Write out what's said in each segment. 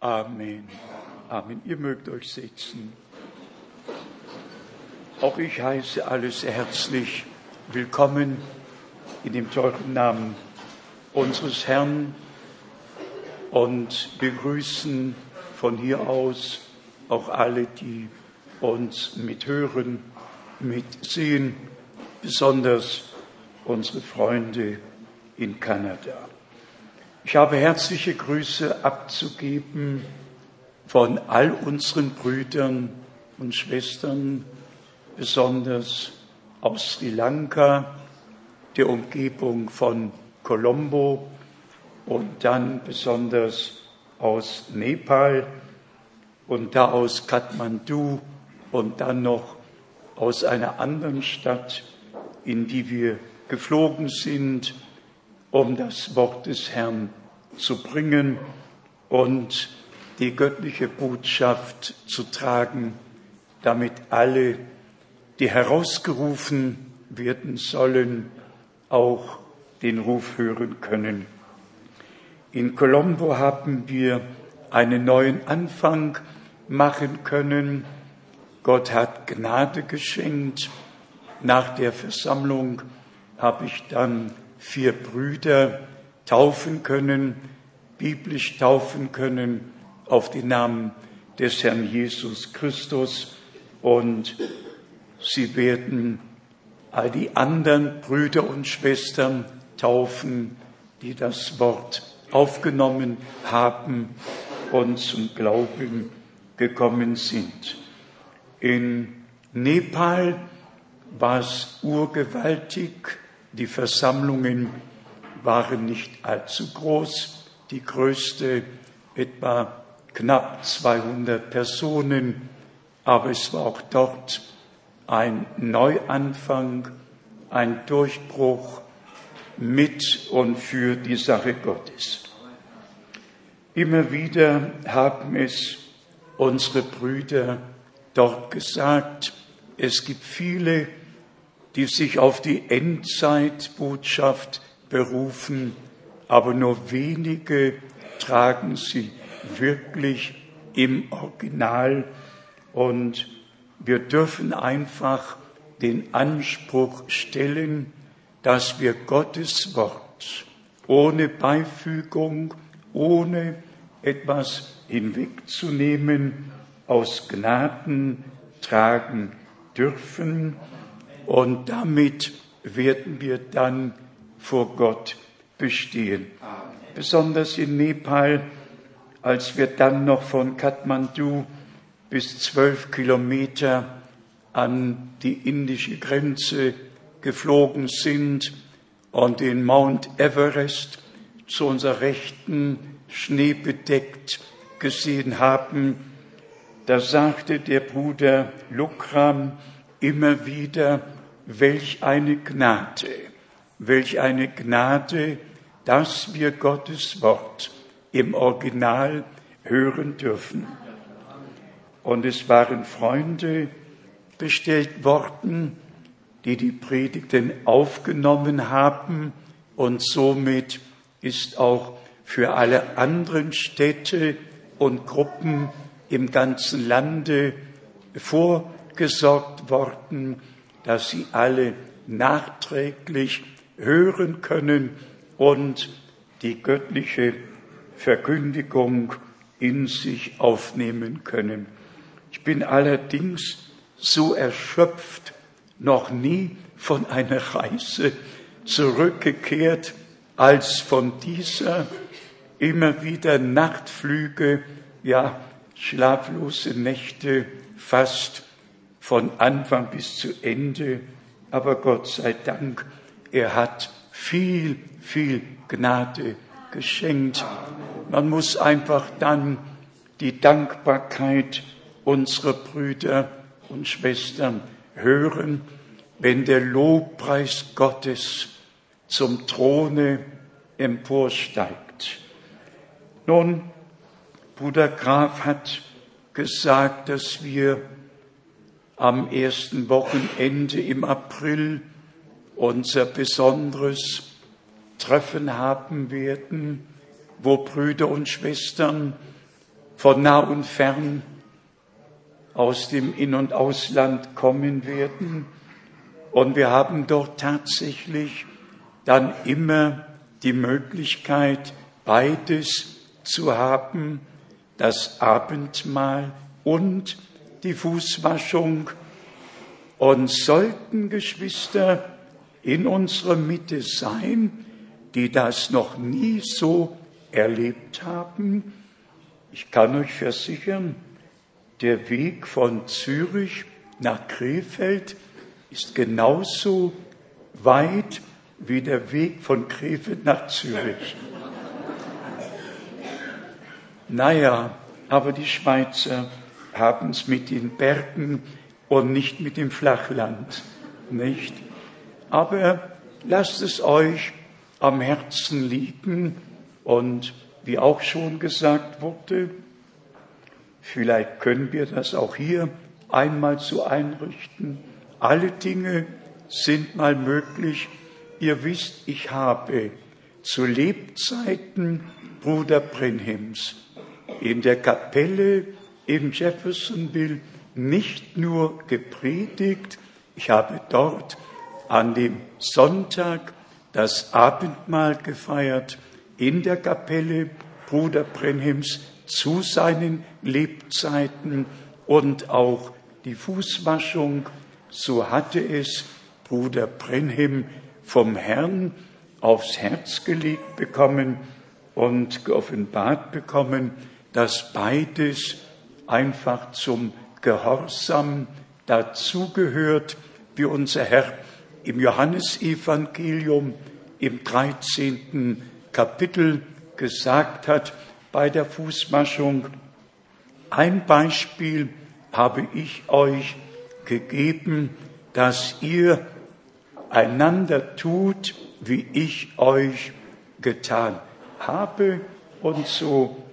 Amen. Amen. Ihr mögt euch setzen. Auch ich heiße alle sehr herzlich willkommen in dem teuren Namen unseres Herrn und begrüßen von hier aus auch alle, die uns mithören, mitsehen, besonders unsere Freunde in Kanada. Ich habe herzliche Grüße abzugeben von all unseren Brüdern und Schwestern, besonders aus Sri Lanka, der Umgebung von Colombo und dann besonders aus Nepal und da aus Kathmandu und dann noch aus einer anderen Stadt, in die wir geflogen sind, um das Wort des Herrn zu bringen und die göttliche Botschaft zu tragen, damit alle, die herausgerufen werden sollen, auch den Ruf hören können. In Colombo haben wir einen neuen Anfang machen können. Gott hat Gnade geschenkt. Nach der Versammlung habe ich dann vier Brüder taufen können, biblisch taufen können auf den Namen des Herrn Jesus Christus und sie werden all die anderen Brüder und Schwestern taufen, die das Wort aufgenommen haben und zum Glauben gekommen sind. In Nepal war es urgewaltig, die Versammlungen waren nicht allzu groß, die größte etwa knapp 200 Personen, aber es war auch dort ein Neuanfang, ein Durchbruch mit und für die Sache Gottes. Immer wieder haben es unsere Brüder dort gesagt, es gibt viele, die sich auf die Endzeitbotschaft berufen, aber nur wenige tragen sie wirklich im Original. Und wir dürfen einfach den Anspruch stellen, dass wir Gottes Wort ohne Beifügung, ohne etwas hinwegzunehmen, aus Gnaden tragen dürfen und damit werden wir dann vor Gott bestehen. Besonders in Nepal, als wir dann noch von Kathmandu bis zwölf Kilometer an die indische Grenze geflogen sind und den Mount Everest zu unserer Rechten schneebedeckt gesehen haben, da sagte der Bruder Lukram immer wieder, welch eine Gnade, welch eine Gnade, dass wir Gottes Wort im Original hören dürfen. Und es waren Freunde bestellt worden, die die Predigten aufgenommen haben und somit ist auch für alle anderen Städte und Gruppen im ganzen Lande vorgesorgt worden, dass sie alle nachträglich hören können und die göttliche Verkündigung in sich aufnehmen können. Ich bin allerdings so erschöpft, noch nie von einer Reise zurückgekehrt, als von dieser immer wieder Nachtflüge, ja, schlaflose Nächte fast von Anfang bis zu Ende. Aber Gott sei Dank, er hat viel, viel Gnade geschenkt. Man muss einfach dann die Dankbarkeit unserer Brüder und Schwestern hören, wenn der Lobpreis Gottes zum Throne emporsteigt. Nun, Bruder Graf hat gesagt, dass wir am ersten Wochenende im April unser besonderes Treffen haben werden, wo Brüder und Schwestern von nah und fern aus dem In- und Ausland kommen werden. Und wir haben dort tatsächlich dann immer die Möglichkeit, beides zu haben, das Abendmahl und die Fußwaschung. Und sollten Geschwister in unserer Mitte sein, die das noch nie so erlebt haben, ich kann euch versichern, der Weg von Zürich nach Krefeld ist genauso weit wie der Weg von Krefeld nach Zürich. Naja, aber die Schweizer haben es mit den Bergen und nicht mit dem Flachland, nicht? Aber lasst es euch am Herzen liegen und wie auch schon gesagt wurde, vielleicht können wir das auch hier einmal so einrichten. Alle Dinge sind mal möglich. Ihr wisst, ich habe zu Lebzeiten Bruder Brenhims in der Kapelle in Jeffersonville nicht nur gepredigt, ich habe dort an dem Sonntag das Abendmahl gefeiert in der Kapelle Bruder Brenhims zu seinen Lebzeiten und auch die Fußwaschung, so hatte es Bruder Brenhim vom Herrn aufs Herz gelegt bekommen und geoffenbart bekommen, dass beides einfach zum Gehorsam dazugehört, wie unser Herr im Johannesevangelium im 13. Kapitel gesagt hat bei der Fußwaschung. Ein Beispiel habe ich euch gegeben, dass ihr einander tut, wie ich euch getan habe. Und so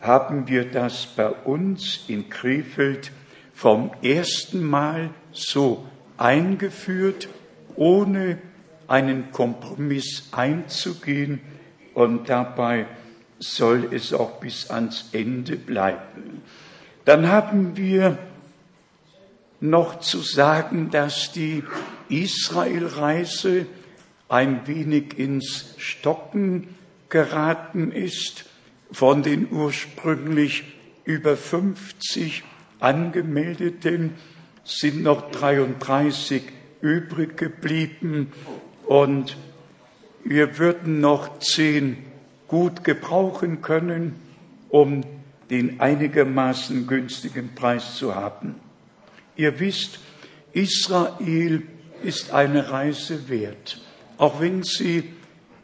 haben wir das bei uns in Krefeld vom ersten Mal so eingeführt, ohne einen Kompromiss einzugehen und dabei soll es auch bis ans Ende bleiben. Dann haben wir noch zu sagen, dass die Israelreise ein wenig ins Stocken geraten ist. Von den ursprünglich über 50 angemeldeten sind noch 33 übrig geblieben und wir würden noch zehn gut gebrauchen können, um den einigermaßen günstigen Preis zu haben. Ihr wisst, Israel ist eine Reise wert, auch wenn sie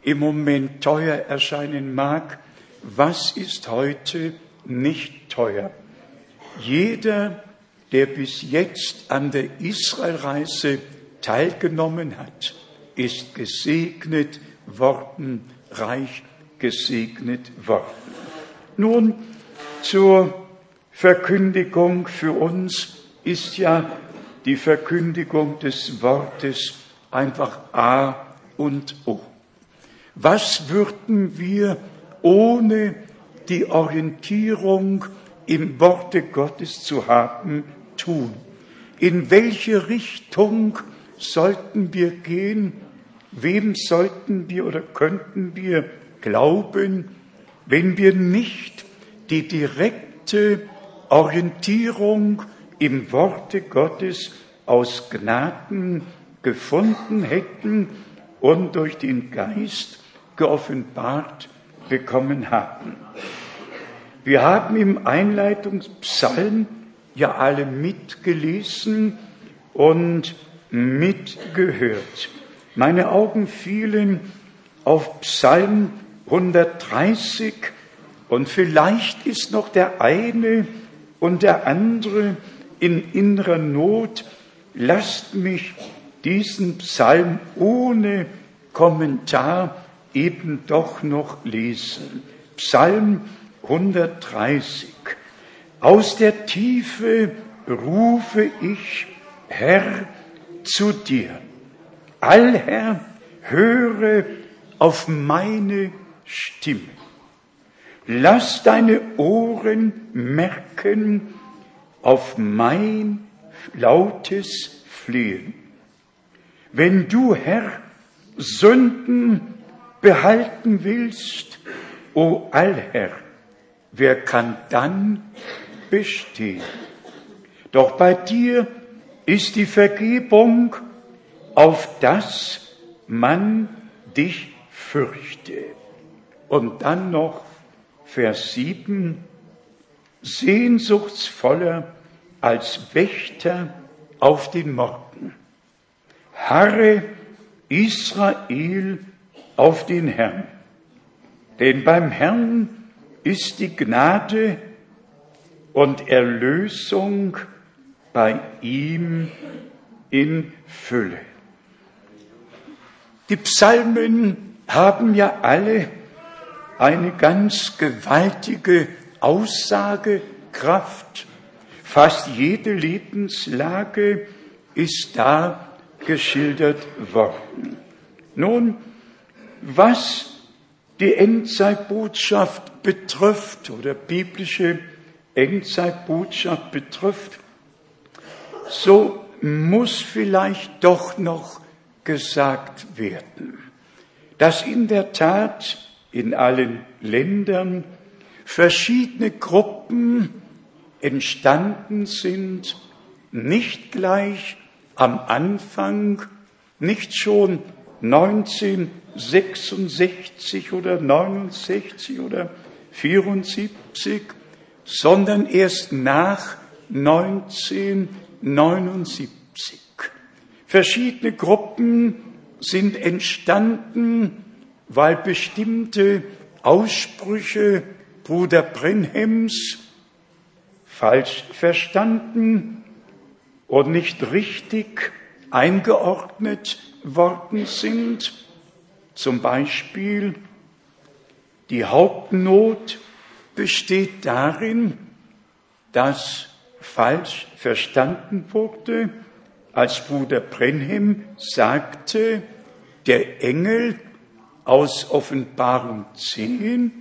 im Moment teuer erscheinen mag. Was ist heute nicht teuer? Jeder, der bis jetzt an der Israelreise teilgenommen hat, ist gesegnet worden, reich gesegnet worden. Nun zur Verkündigung für uns ist ja die Verkündigung des Wortes einfach A und O. Was würden wir ohne die Orientierung im Worte Gottes zu haben tun? In welche Richtung sollten wir gehen? Wem sollten wir oder könnten wir glauben, wenn wir nicht die direkte Orientierung im Worte Gottes aus Gnaden gefunden hätten und durch den Geist geoffenbart bekommen haben. Wir haben im Einleitungspsalm ja alle mitgelesen und mitgehört. Meine Augen fielen auf Psalm 130 und vielleicht ist noch der eine und der andere in innerer Not. Lasst mich diesen Psalm ohne Kommentar eben doch noch lesen. Psalm 130. Aus der Tiefe rufe ich, Herr, zu dir. Allherr, höre auf meine Stimme. lass deine Ohren merken auf mein lautes Flehen. Wenn du, Herr, Sünden behalten willst, o Allherr, wer kann dann bestehen? Doch bei dir ist die Vergebung, auf das man dich fürchte. Und dann noch Vers 7, sehnsuchtsvoller als Wächter auf den Morgen. Harre Israel auf den Herrn. Denn beim Herrn ist die Gnade und Erlösung bei ihm in Fülle. Die Psalmen haben ja alle eine ganz gewaltige Aussagekraft. Fast jede Lebenslage ist da geschildert worden. Nun, was die Endzeitbotschaft betrifft oder biblische Endzeitbotschaft betrifft, so muss vielleicht doch noch gesagt werden, dass in der Tat in allen Ländern verschiedene Gruppen entstanden sind, nicht gleich am Anfang, nicht schon 1966 oder 69 oder 74, sondern erst nach 1979. Verschiedene Gruppen sind entstanden, weil bestimmte Aussprüche Bruder Brenhems falsch verstanden und nicht richtig eingeordnet worden sind. Zum Beispiel die Hauptnot besteht darin, dass falsch verstanden wurde, als Bruder Brenhem sagte, der Engel aus Offenbarung 10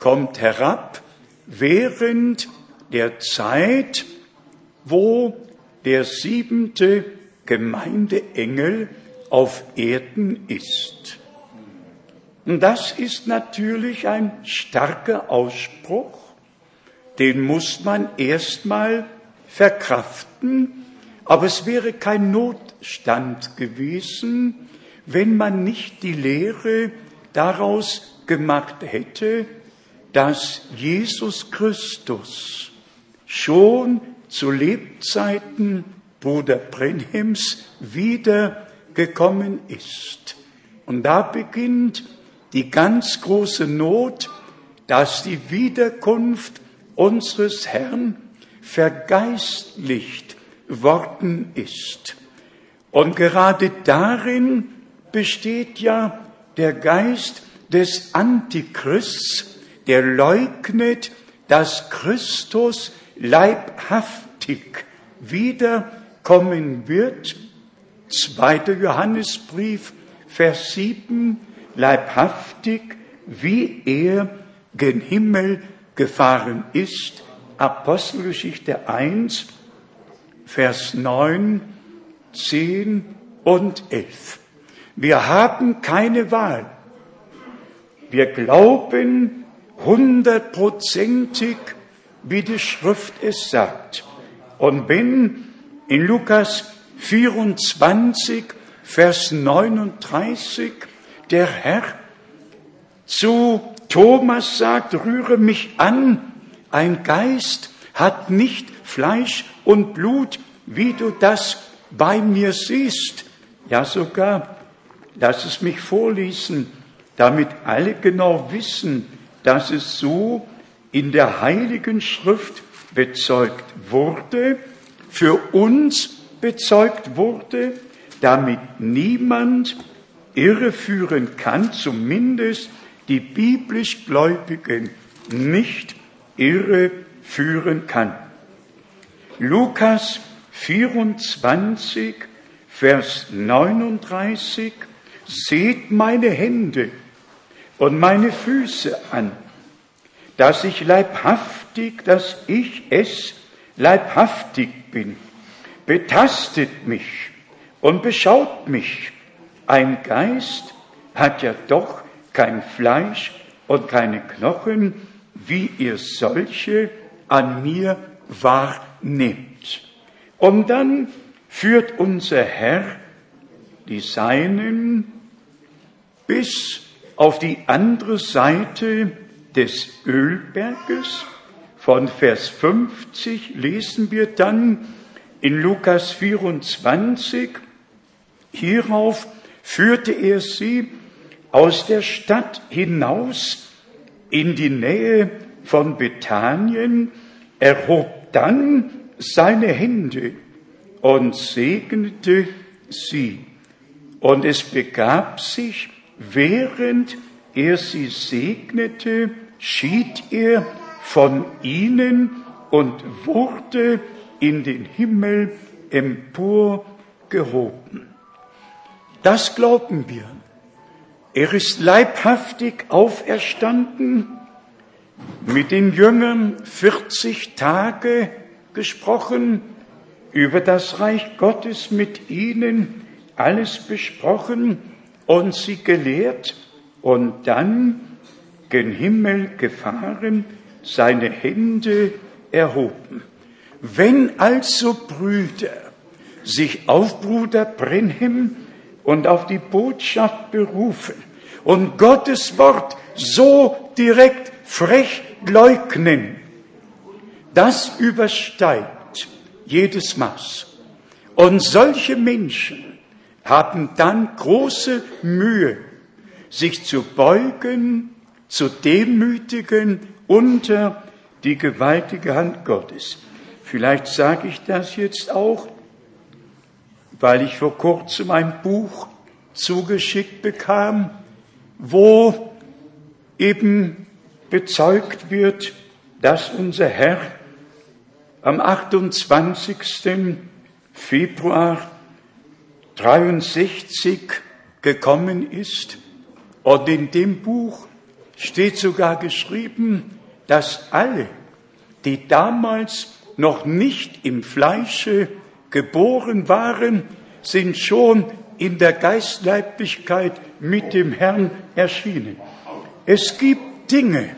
kommt herab während der Zeit, wo der siebente Gemeindeengel auf Erden ist. Das ist natürlich ein starker Ausspruch, den muss man erstmal verkraften, aber es wäre kein Notstand gewesen, wenn man nicht die Lehre daraus gemacht hätte, dass Jesus Christus schon zu Lebzeiten Bruder Brenhems wiedergekommen ist. Und da beginnt die ganz große Not, dass die Wiederkunft unseres Herrn vergeistlicht worden ist. Und gerade darin besteht ja der Geist des Antichrists, der leugnet, dass Christus leibhaftig wiederkommen wird. Zweiter Johannesbrief, Vers 7, leibhaftig, wie er gen Himmel gefahren ist. Apostelgeschichte 1, Vers 9, 10 und 11. Wir haben keine Wahl. Wir glauben hundertprozentig, wie die Schrift es sagt. Und wenn in Lukas 24, Vers 39 der Herr zu Thomas sagt, rühre mich an, ein Geist hat nicht Fleisch und Blut, wie du das bei mir siehst. Ja, sogar lass es mich vorlesen, damit alle genau wissen, dass es so in der Heiligen Schrift bezeugt wurde, für uns bezeugt wurde, damit niemand irreführen kann, zumindest die biblisch Gläubigen nicht irreführen kann. Lukas 24, Vers 39 Seht meine Hände und meine Füße an, dass ich leibhaftig, dass ich es leibhaftig bin. Betastet mich und beschaut mich. Ein Geist hat ja doch kein Fleisch und keine Knochen, wie ihr solche an mir wahrnehmt. Und dann führt unser Herr die Seinen bis auf die andere Seite des Ölberges. Von Vers 50 lesen wir dann in Lukas 24, hierauf führte er sie aus der Stadt hinaus in die Nähe von Bethanien, erhob dann seine Hände und segnete sie. Und es begab sich, während er sie segnete, schied er von ihnen und wurde in den Himmel emporgehoben. Das glauben wir. Er ist leibhaftig auferstanden, mit den Jüngern 40 Tage gesprochen, über das Reich Gottes mit ihnen alles besprochen und sie gelehrt und dann gen Himmel gefahren, seine Hände erhoben. Wenn also Brüder sich auf Bruder Brenhem und auf die Botschaft berufen und Gottes Wort so direkt frech leugnen, das übersteigt jedes Maß. Und solche Menschen haben dann große Mühe, sich zu beugen, zu demütigen unter die gewaltige Hand Gottes. Vielleicht sage ich das jetzt auch, weil ich vor kurzem ein Buch zugeschickt bekam, wo eben bezeugt wird, dass unser Herr am 28. Februar 63 gekommen ist. Und in dem Buch steht sogar geschrieben, dass alle, die damals noch nicht im Fleische geboren waren, sind schon in der Geistleiblichkeit mit dem Herrn erschienen. Es gibt Dinge,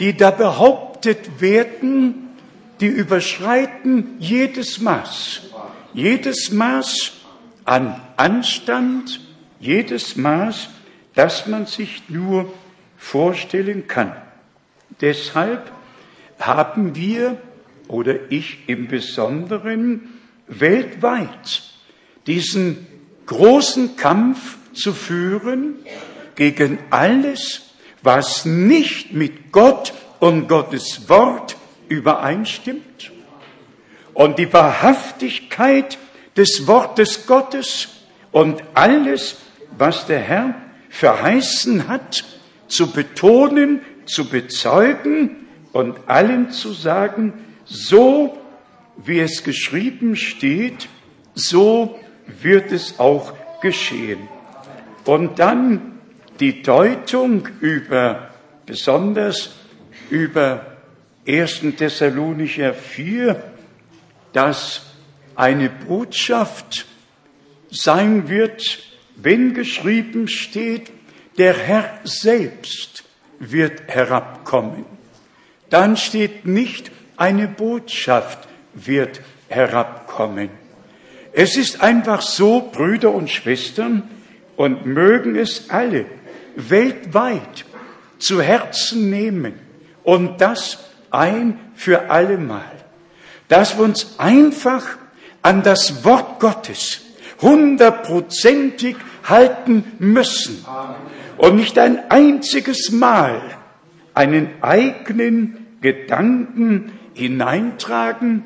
die da behauptet werden, die überschreiten jedes Maß. Jedes Maß an Anstand, jedes Maß, das man sich nur vorstellen kann. Deshalb haben wir, oder ich im Besonderen, weltweit diesen großen Kampf zu führen gegen alles, was nicht mit Gott und Gottes Wort übereinstimmt. Und die Wahrhaftigkeit des Wortes Gottes und alles, was der Herr verheißen hat, zu betonen, zu bezeugen und allen zu sagen, so wie es geschrieben steht, so wird es auch geschehen. Und dann die Deutung über, besonders über 1. Thessalonicher 4, dass eine Botschaft sein wird, wenn geschrieben steht, der Herr selbst wird herabkommen. Dann steht nicht, eine Botschaft wird herabkommen. Es ist einfach so, Brüder und Schwestern, und mögen es alle weltweit zu Herzen nehmen und das ein für allemal, dass wir uns einfach an das Wort Gottes hundertprozentig halten müssen und nicht ein einziges Mal einen eigenen Gedanken hineintragen,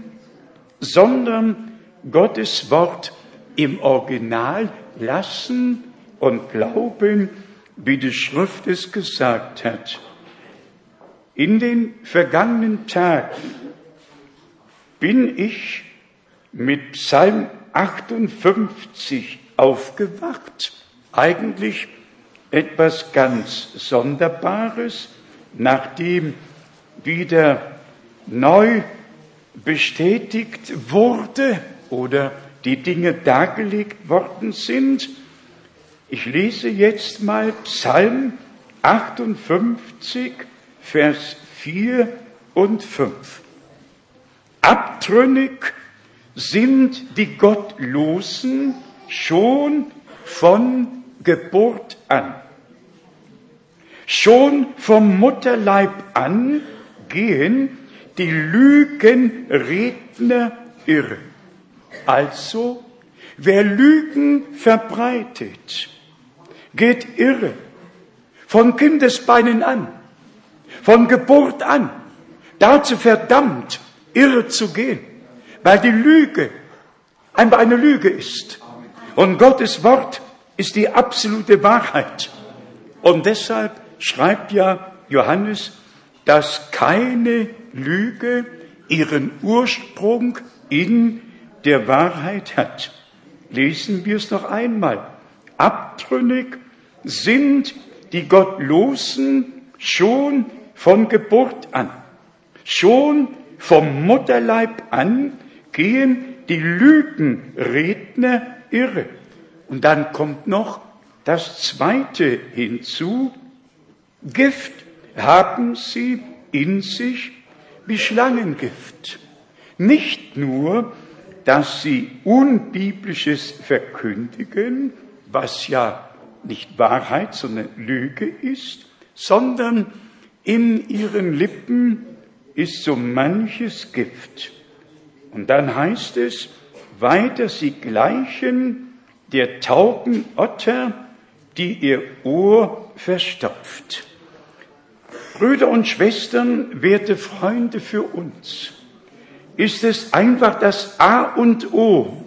sondern Gottes Wort im Original lassen und glauben, wie die Schrift es gesagt hat. In den vergangenen Tagen bin ich mit Psalm 58 aufgewacht. Eigentlich etwas ganz Sonderbares, nachdem wieder neu bestätigt wurde oder die Dinge dargelegt worden sind. Ich lese jetzt mal Psalm 58, Vers 4 und 5. Abtrünnig sind die Gottlosen schon von Geburt an. Schon vom Mutterleib an gehen die Lügenredner irre. Also, wer Lügen verbreitet, geht irre. Von Kindesbeinen an, von Geburt an, dazu verdammt, irre zu gehen, weil die Lüge einfach eine Lüge ist. Und Gottes Wort ist die absolute Wahrheit. Und deshalb schreibt ja Johannes, dass keine Lüge ihren Ursprung in der Wahrheit hat. Lesen wir es noch einmal. Abtrünnig sind die Gottlosen schon von Geburt an. Schon vom Mutterleib an gehen die Lügenredner irre. Und dann kommt noch das Zweite hinzu. Gift haben sie in sich wie Schlangengift. Nicht nur, dass sie Unbiblisches verkündigen, was ja nicht Wahrheit, sondern Lüge ist, sondern in ihren Lippen ist so manches Gift. Und dann heißt es, weiter sie gleichen der tauben Otter, die ihr Ohr verstopft. Brüder und Schwestern, werte Freunde für uns, ist es einfach das A und O,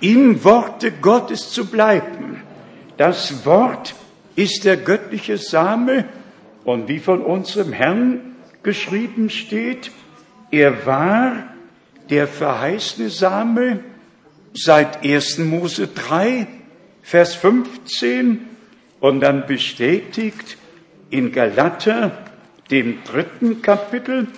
im Worte Gottes zu bleiben. Das Wort ist der göttliche Same und wie von unserem Herrn geschrieben steht, er war der verheißene Same seit 1. Mose 3, Vers 15 und dann bestätigt in Galater, dem dritten Kapitel,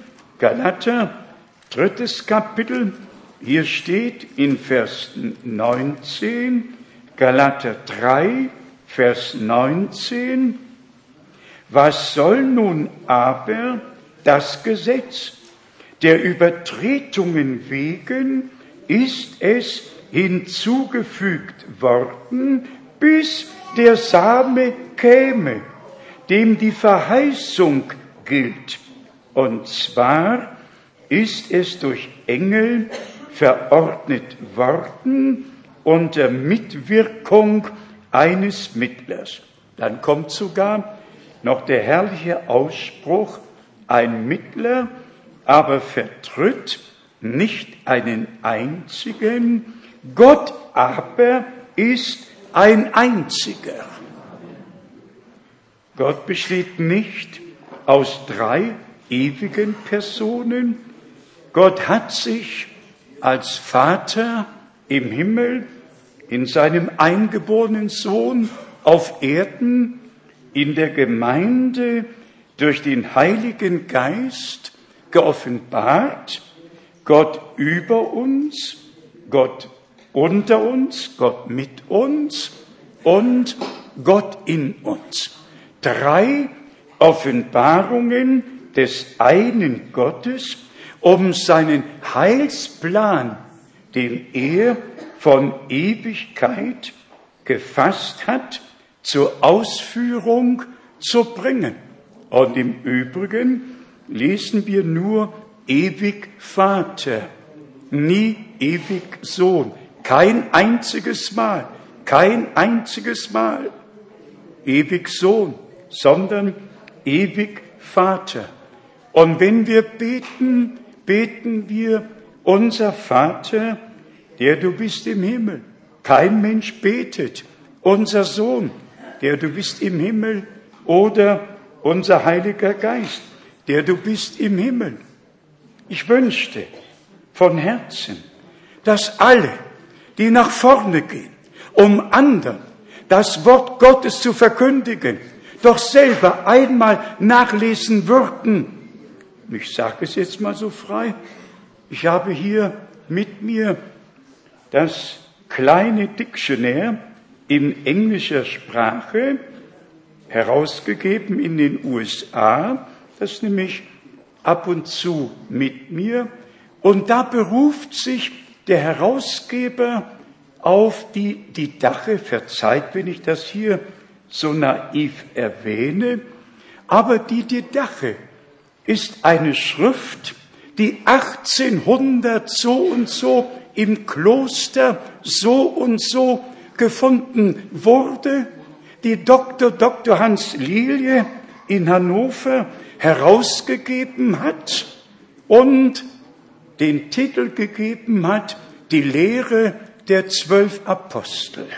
Galater, drittes Kapitel, hier steht in Vers 19, Galater 3, Vers 19, was soll nun aber das Gesetz? Der Übertretungen wegen ist es hinzugefügt worden, bis der Same käme, dem die Verheißung gilt. Und zwar ist es durch Engel verordnet worden unter Mitwirkung eines Mittlers. Dann kommt sogar noch der herrliche Ausspruch, ein Mittler aber vertritt nicht einen einzigen, Gott aber ist ein einziger. Gott besteht nicht aus drei ewigen Personen. Gott hat sich als Vater im Himmel in seinem eingeborenen Sohn auf Erden in der Gemeinde durch den Heiligen Geist geoffenbart. Gott über uns, Gott unter uns, Gott mit uns und Gott in uns. Drei Offenbarungen des einen Gottes, um seinen Heilsplan, den er von Ewigkeit gefasst hat, zur Ausführung zu bringen. Und im Übrigen lesen wir nur ewig Vater, nie ewig Sohn. Kein einziges Mal, kein einziges Mal ewig Sohn, sondern ewig Vater. Und wenn wir beten, beten wir, unser Vater, der du bist im Himmel. Kein Mensch betet, unser Sohn, der du bist im Himmel, oder unser Heiliger Geist, der du bist im Himmel. Ich wünschte von Herzen, dass alle, die nach vorne gehen, um anderen das Wort Gottes zu verkündigen, doch selber einmal nachlesen würden, ich sage es jetzt mal so frei, ich habe hier mit mir das kleine Dictionär in englischer Sprache herausgegeben in den USA, das nehme ich ab und zu mit mir. Und da beruft sich der Herausgeber auf die Didache, verzeiht, wenn ich das hier so naiv erwähne, aber die Didache ist eine Schrift, die 1800 so und so im Kloster so und so gefunden wurde, die Dr. Dr. Hans Lilie in Hannover herausgegeben hat und den Titel gegeben hat, die Lehre der zwölf Apostel.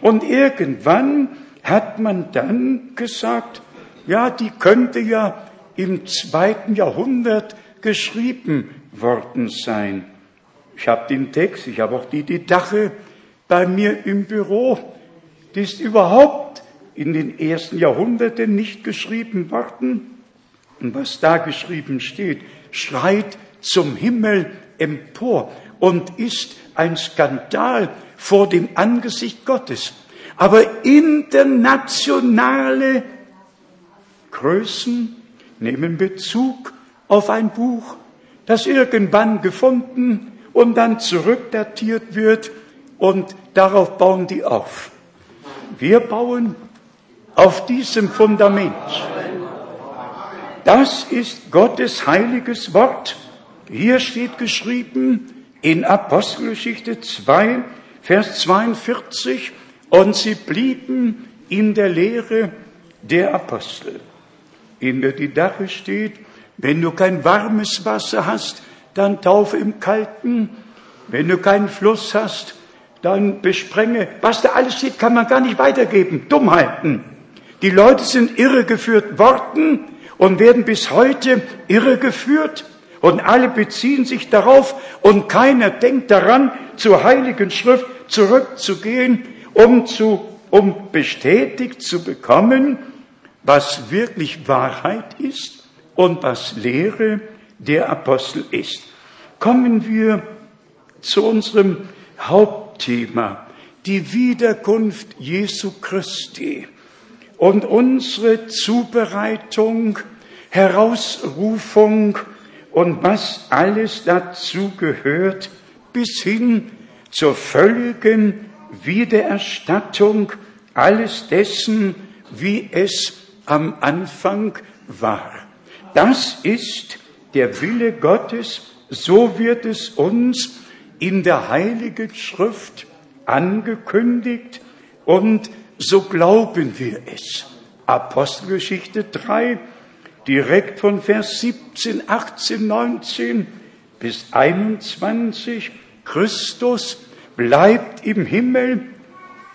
Und irgendwann hat man dann gesagt, ja, die könnte ja im zweiten Jahrhundert geschrieben worden sein. Ich habe den Text, ich habe auch die Didache bei mir im Büro. Die ist überhaupt in den ersten Jahrhunderten nicht geschrieben worden. Und was da geschrieben steht, schreit zum Himmel empor und ist ein Skandal vor dem Angesicht Gottes. Aber internationale Größen nehmen Bezug auf ein Buch, das irgendwann gefunden und dann zurückdatiert wird und darauf bauen die auf. Wir bauen auf diesem Fundament. Das ist Gottes heiliges Wort. Hier steht geschrieben in Apostelgeschichte 2, Vers 42, und sie blieben in der Lehre der Apostel in der Didache steht, wenn du kein warmes Wasser hast, dann taufe im Kalten. Wenn du keinen Fluss hast, dann besprenge. Was da alles steht, kann man gar nicht weitergeben. Dummheiten. Die Leute sind irregeführt worden und werden bis heute irregeführt. Und alle beziehen sich darauf und keiner denkt daran, zur Heiligen Schrift zurückzugehen, um zu, um bestätigt zu bekommen, was wirklich Wahrheit ist und was Lehre der Apostel ist. Kommen wir zu unserem Hauptthema, die Wiederkunft Jesu Christi und unsere Zubereitung, Herausrufung und was alles dazu gehört, bis hin zur völligen Wiedererstattung alles dessen, wie es am Anfang war. Das ist der Wille Gottes, so wird es uns in der Heiligen Schrift angekündigt und so glauben wir es. Apostelgeschichte 3, direkt von Vers 17, 18, 19 bis 21. Christus bleibt im Himmel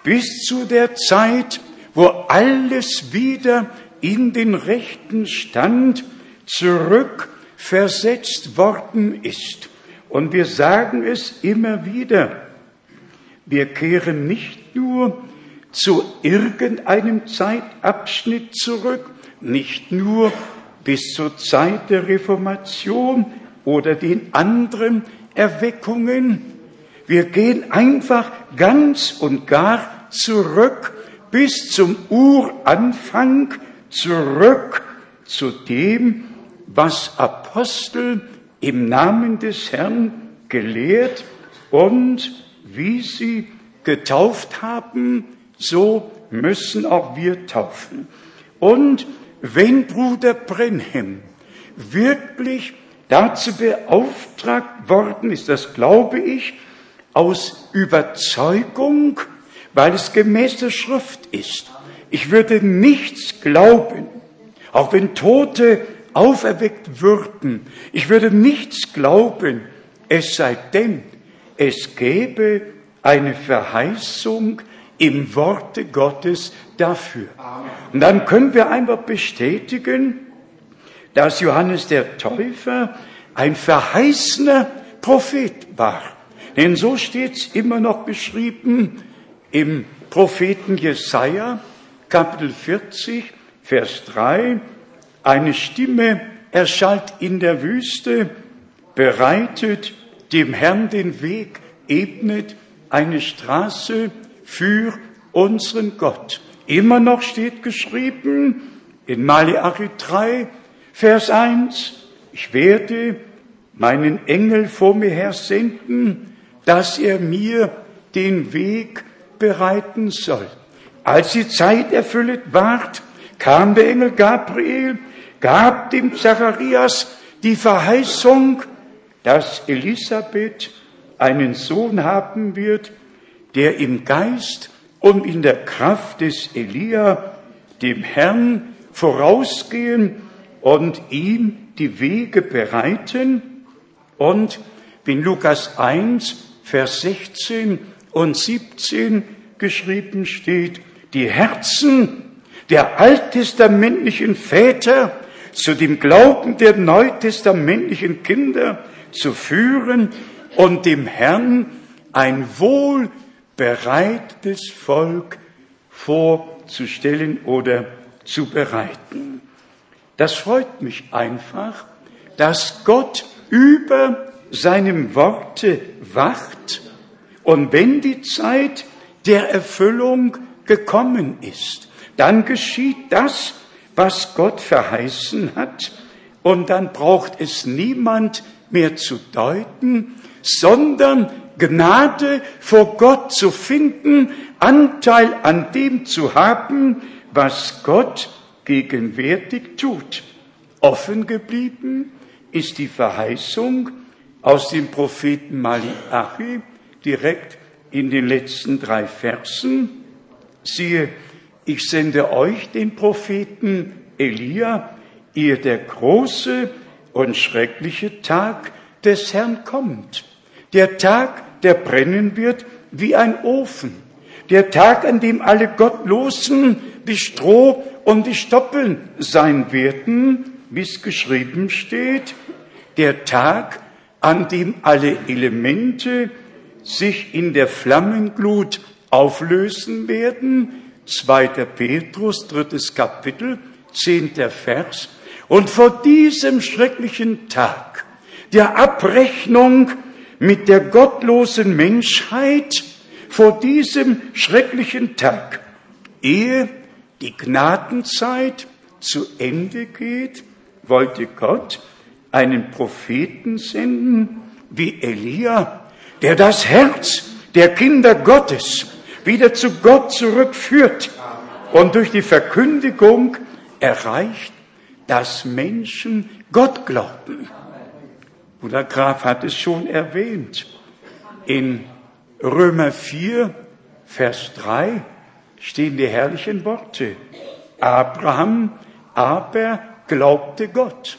bis zu der Zeit, wo alles wieder in den rechten Stand zurückversetzt worden ist. Und wir sagen es immer wieder, wir kehren nicht nur zu irgendeinem Zeitabschnitt zurück, nicht nur bis zur Zeit der Reformation oder den anderen Erweckungen. Wir gehen einfach ganz und gar zurück bis zum Uranfang zurück zu dem, was Apostel im Namen des Herrn gelehrt und wie sie getauft haben, so müssen auch wir taufen. Und wenn Bruder Brenhem wirklich dazu beauftragt worden ist, das glaube ich, aus Überzeugung, weil es gemäß der Schrift ist. Ich würde nichts glauben, auch wenn Tote auferweckt würden. Ich würde nichts glauben, es sei denn, es gäbe eine Verheißung im Worte Gottes dafür. Und dann können wir einfach bestätigen, dass Johannes der Täufer ein verheißener Prophet war. Denn so steht es immer noch beschrieben im Propheten Jesaja, Kapitel 40, Vers 3, eine Stimme erschallt in der Wüste, bereitet dem Herrn den Weg, ebnet eine Straße für unseren Gott. Immer noch steht geschrieben in Malachi 3, Vers 1, ich werde meinen Engel vor mir her senden, dass er mir den Weg bereiten soll. Als die Zeit erfüllt ward, kam der Engel Gabriel, gab dem Zacharias die Verheißung, dass Elisabeth einen Sohn haben wird, der im Geist und in der Kraft des Elia dem Herrn vorausgehen und ihm die Wege bereiten. Und in Lukas 1, Vers 16 und 17 geschrieben steht, die Herzen der alttestamentlichen Väter zu dem Glauben der neutestamentlichen Kinder zu führen und dem Herrn ein wohlbereitetes Volk vorzustellen oder zu bereiten. Das freut mich einfach, dass Gott über seinem Worte wacht und wenn die Zeit der Erfüllung gekommen ist, dann geschieht das, was Gott verheißen hat und dann braucht es niemand mehr zu deuten, sondern Gnade vor Gott zu finden, Anteil an dem zu haben, was Gott gegenwärtig tut. Offen geblieben ist die Verheißung aus dem Propheten Malachi direkt in den letzten drei Versen. Siehe, ich sende euch den Propheten Elia, ihr der große und schreckliche Tag des Herrn kommt. Der Tag, der brennen wird wie ein Ofen. Der Tag, an dem alle Gottlosen wie Stroh und die Stoppeln sein werden, wie es geschrieben steht. Der Tag, an dem alle Elemente sich in der Flammenglut auflösen werden. 2. Petrus, drittes Kapitel, zehnter Vers. Und vor diesem schrecklichen Tag der Abrechnung mit der gottlosen Menschheit, vor diesem schrecklichen Tag, ehe die Gnadenzeit zu Ende geht, wollte Gott einen Propheten senden wie Elia, der das Herz der Kinder Gottes wieder zu Gott zurückführt und durch die Verkündigung erreicht, dass Menschen Gott glauben. Bruder Graf hat es schon erwähnt. In Römer 4, Vers 3 stehen die herrlichen Worte. Abraham aber glaubte Gott.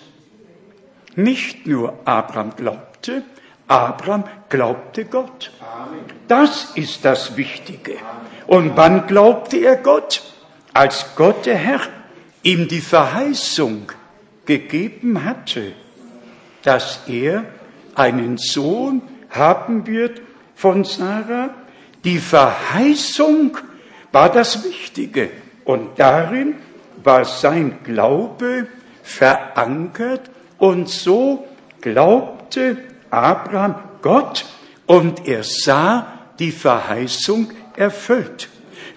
Nicht nur Abraham glaubte, Abraham glaubte Gott. Das ist das Wichtige. Und wann glaubte er Gott? Als Gott der Herr ihm die Verheißung gegeben hatte, dass er einen Sohn haben wird von Sarah. Die Verheißung war das Wichtige und darin war sein Glaube verankert und so glaubte Abraham Gott und er sah die Verheißung erfüllt.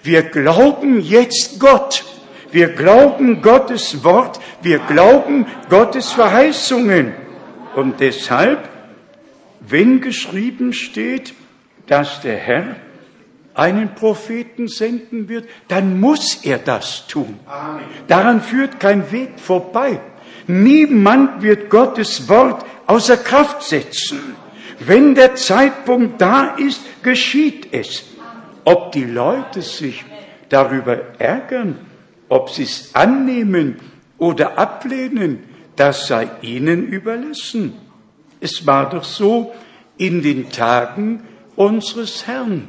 Wir glauben jetzt Gott. Wir glauben Gottes Wort. Wir glauben Gottes Verheißungen. Und deshalb, wenn geschrieben steht, dass der Herr einen Propheten senden wird, dann muss er das tun. Daran führt kein Weg vorbei. Niemand wird Gottes Wort außer Kraft setzen. Wenn der Zeitpunkt da ist, geschieht es. Ob die Leute sich darüber ärgern, ob sie es annehmen oder ablehnen, das sei ihnen überlassen. Es war doch so in den Tagen unseres Herrn.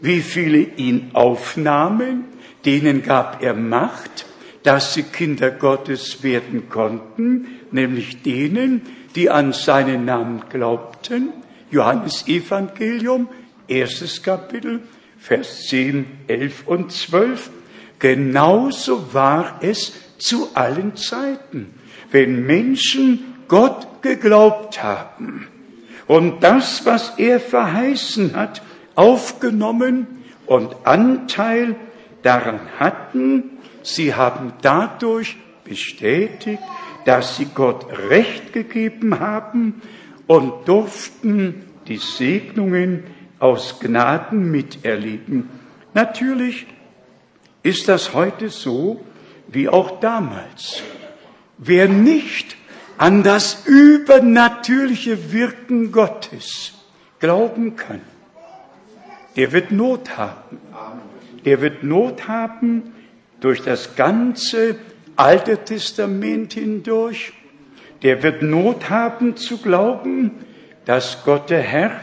Wie viele ihn aufnahmen, denen gab er Macht, dass sie Kinder Gottes werden konnten, nämlich denen, die an seinen Namen glaubten. Johannes Evangelium, erstes Kapitel, Vers 10, 11 und 12. Genauso war es zu allen Zeiten. wenn Menschen Gott geglaubt haben und das, was er verheißen hat, aufgenommen und Anteil daran hatten, sie haben dadurch bestätigt, dass sie Gott Recht gegeben haben und durften die Segnungen aus Gnaden miterleben. Natürlich ist das heute so wie auch damals. Wer nicht an das übernatürliche Wirken Gottes glauben kann, der wird Not haben. Der wird Not haben durch das ganze Alte Testament hindurch. Der wird Not haben zu glauben, dass Gott der Herr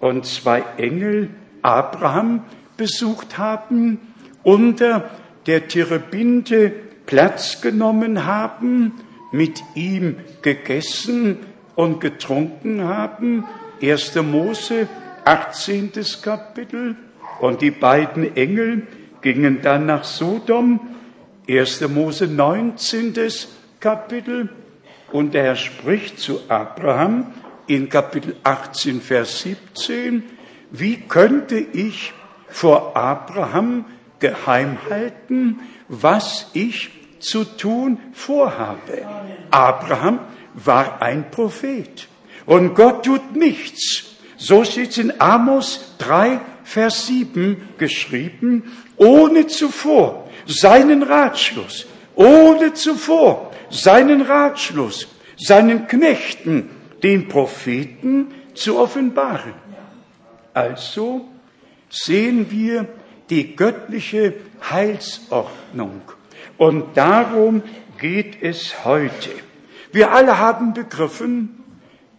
und zwei Engel Abraham besucht haben, unter der Terebinte Platz genommen haben, mit ihm gegessen und getrunken haben. 1. Mose, 18. Kapitel. Und die beiden Engel gingen dann nach Sodom 1. Mose 19. Kapitel und der Herr spricht zu Abraham in Kapitel 18, Vers 17, wie könnte ich vor Abraham geheim halten, was ich zu tun vorhabe? Abraham war ein Prophet und Gott tut nichts. So steht es in Amos 3, Vers 7 geschrieben, ohne zuvor seinen Ratschluss, ohne zuvor seinen Ratschluss, seinen Knechten, den Propheten zu offenbaren. Also sehen wir die göttliche Heilsordnung. Und darum geht es heute. Wir alle haben begriffen,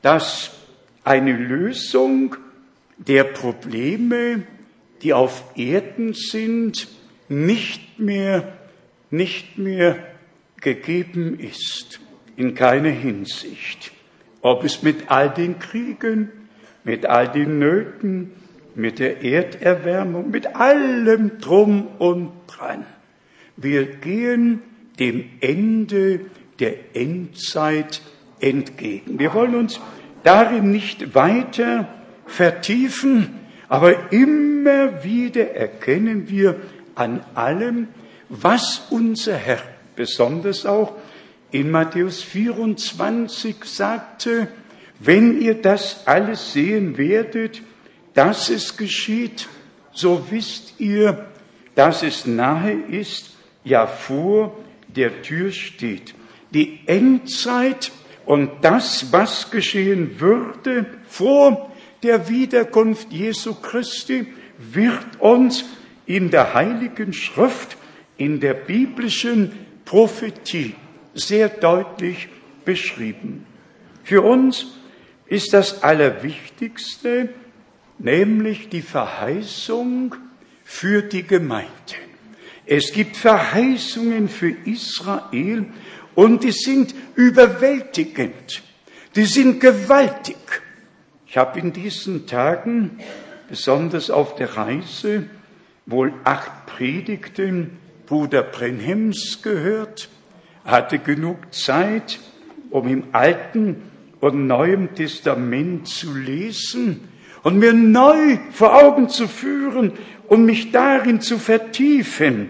dass eine Lösung der Probleme, die auf Erden sind, nicht mehr, nicht mehr gegeben ist, in keiner Hinsicht. Ob es mit all den Kriegen, mit all den Nöten, mit der Erderwärmung, mit allem drum und dran. Wir gehen dem Ende der Endzeit entgegen. Wir wollen uns darin nicht weiter vertiefen, aber immer wieder erkennen wir, an allem, was unser Herr besonders auch in Matthäus 24 sagte, wenn ihr das alles sehen werdet, dass es geschieht, so wisst ihr, dass es nahe ist, ja vor der Tür steht. Die Endzeit und das, was geschehen würde vor der Wiederkunft Jesu Christi, wird uns in der Heiligen Schrift, in der biblischen Prophetie sehr deutlich beschrieben. Für uns ist das Allerwichtigste, nämlich die Verheißung für die Gemeinde. Es gibt Verheißungen für Israel und die sind überwältigend, die sind gewaltig. Ich habe in diesen Tagen, besonders auf der Reise, wohl acht Predigten Bruder Brenhems gehört, hatte genug Zeit, um im Alten und Neuen Testament zu lesen und mir neu vor Augen zu führen und mich darin zu vertiefen,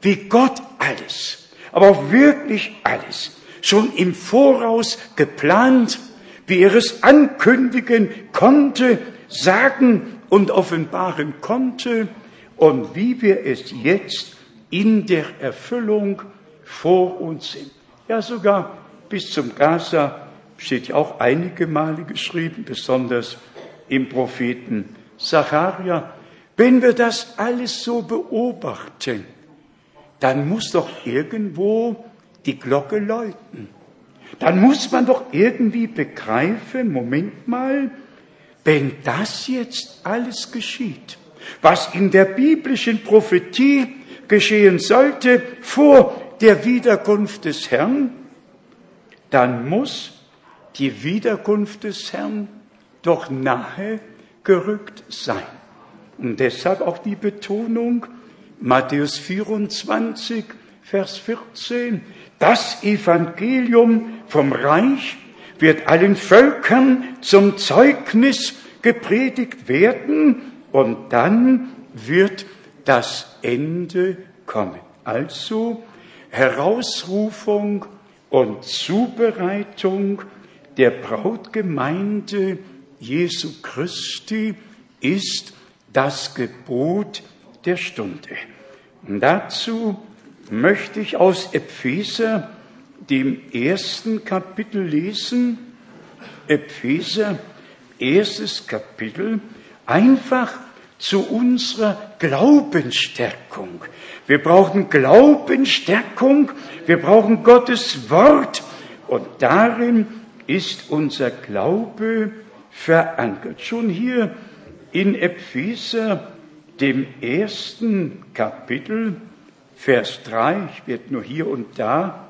wie Gott alles, aber auch wirklich alles schon im Voraus geplant, wie er es ankündigen konnte, sagen und offenbaren konnte und wie wir es jetzt in der Erfüllung vor uns sind. Ja, sogar bis zum Gaza steht ja auch einige Male geschrieben, besonders im Propheten Zacharia. Wenn wir das alles so beobachten, dann muss doch irgendwo die Glocke läuten. Dann muss man doch irgendwie begreifen, Moment mal, wenn das jetzt alles geschieht, was in der biblischen Prophetie geschehen sollte vor der Wiederkunft des Herrn, dann muss die Wiederkunft des Herrn doch nahe gerückt sein. Und deshalb auch die Betonung Matthäus 24, Vers 14. Das Evangelium vom Reich wird allen Völkern zum Zeugnis gepredigt werden und dann wird das Ende kommen. Also Herausrufung und Zubereitung der Brautgemeinde Jesu Christi ist das Gebot der Stunde. Und dazu möchte ich aus Epheser, dem ersten Kapitel lesen, Epheser, erstes Kapitel, einfach zu unserer Glaubensstärkung. Wir brauchen Glaubensstärkung, wir brauchen Gottes Wort und darin ist unser Glaube verankert. Schon hier in Epheser, dem ersten Kapitel, Vers 3, ich werde nur hier und da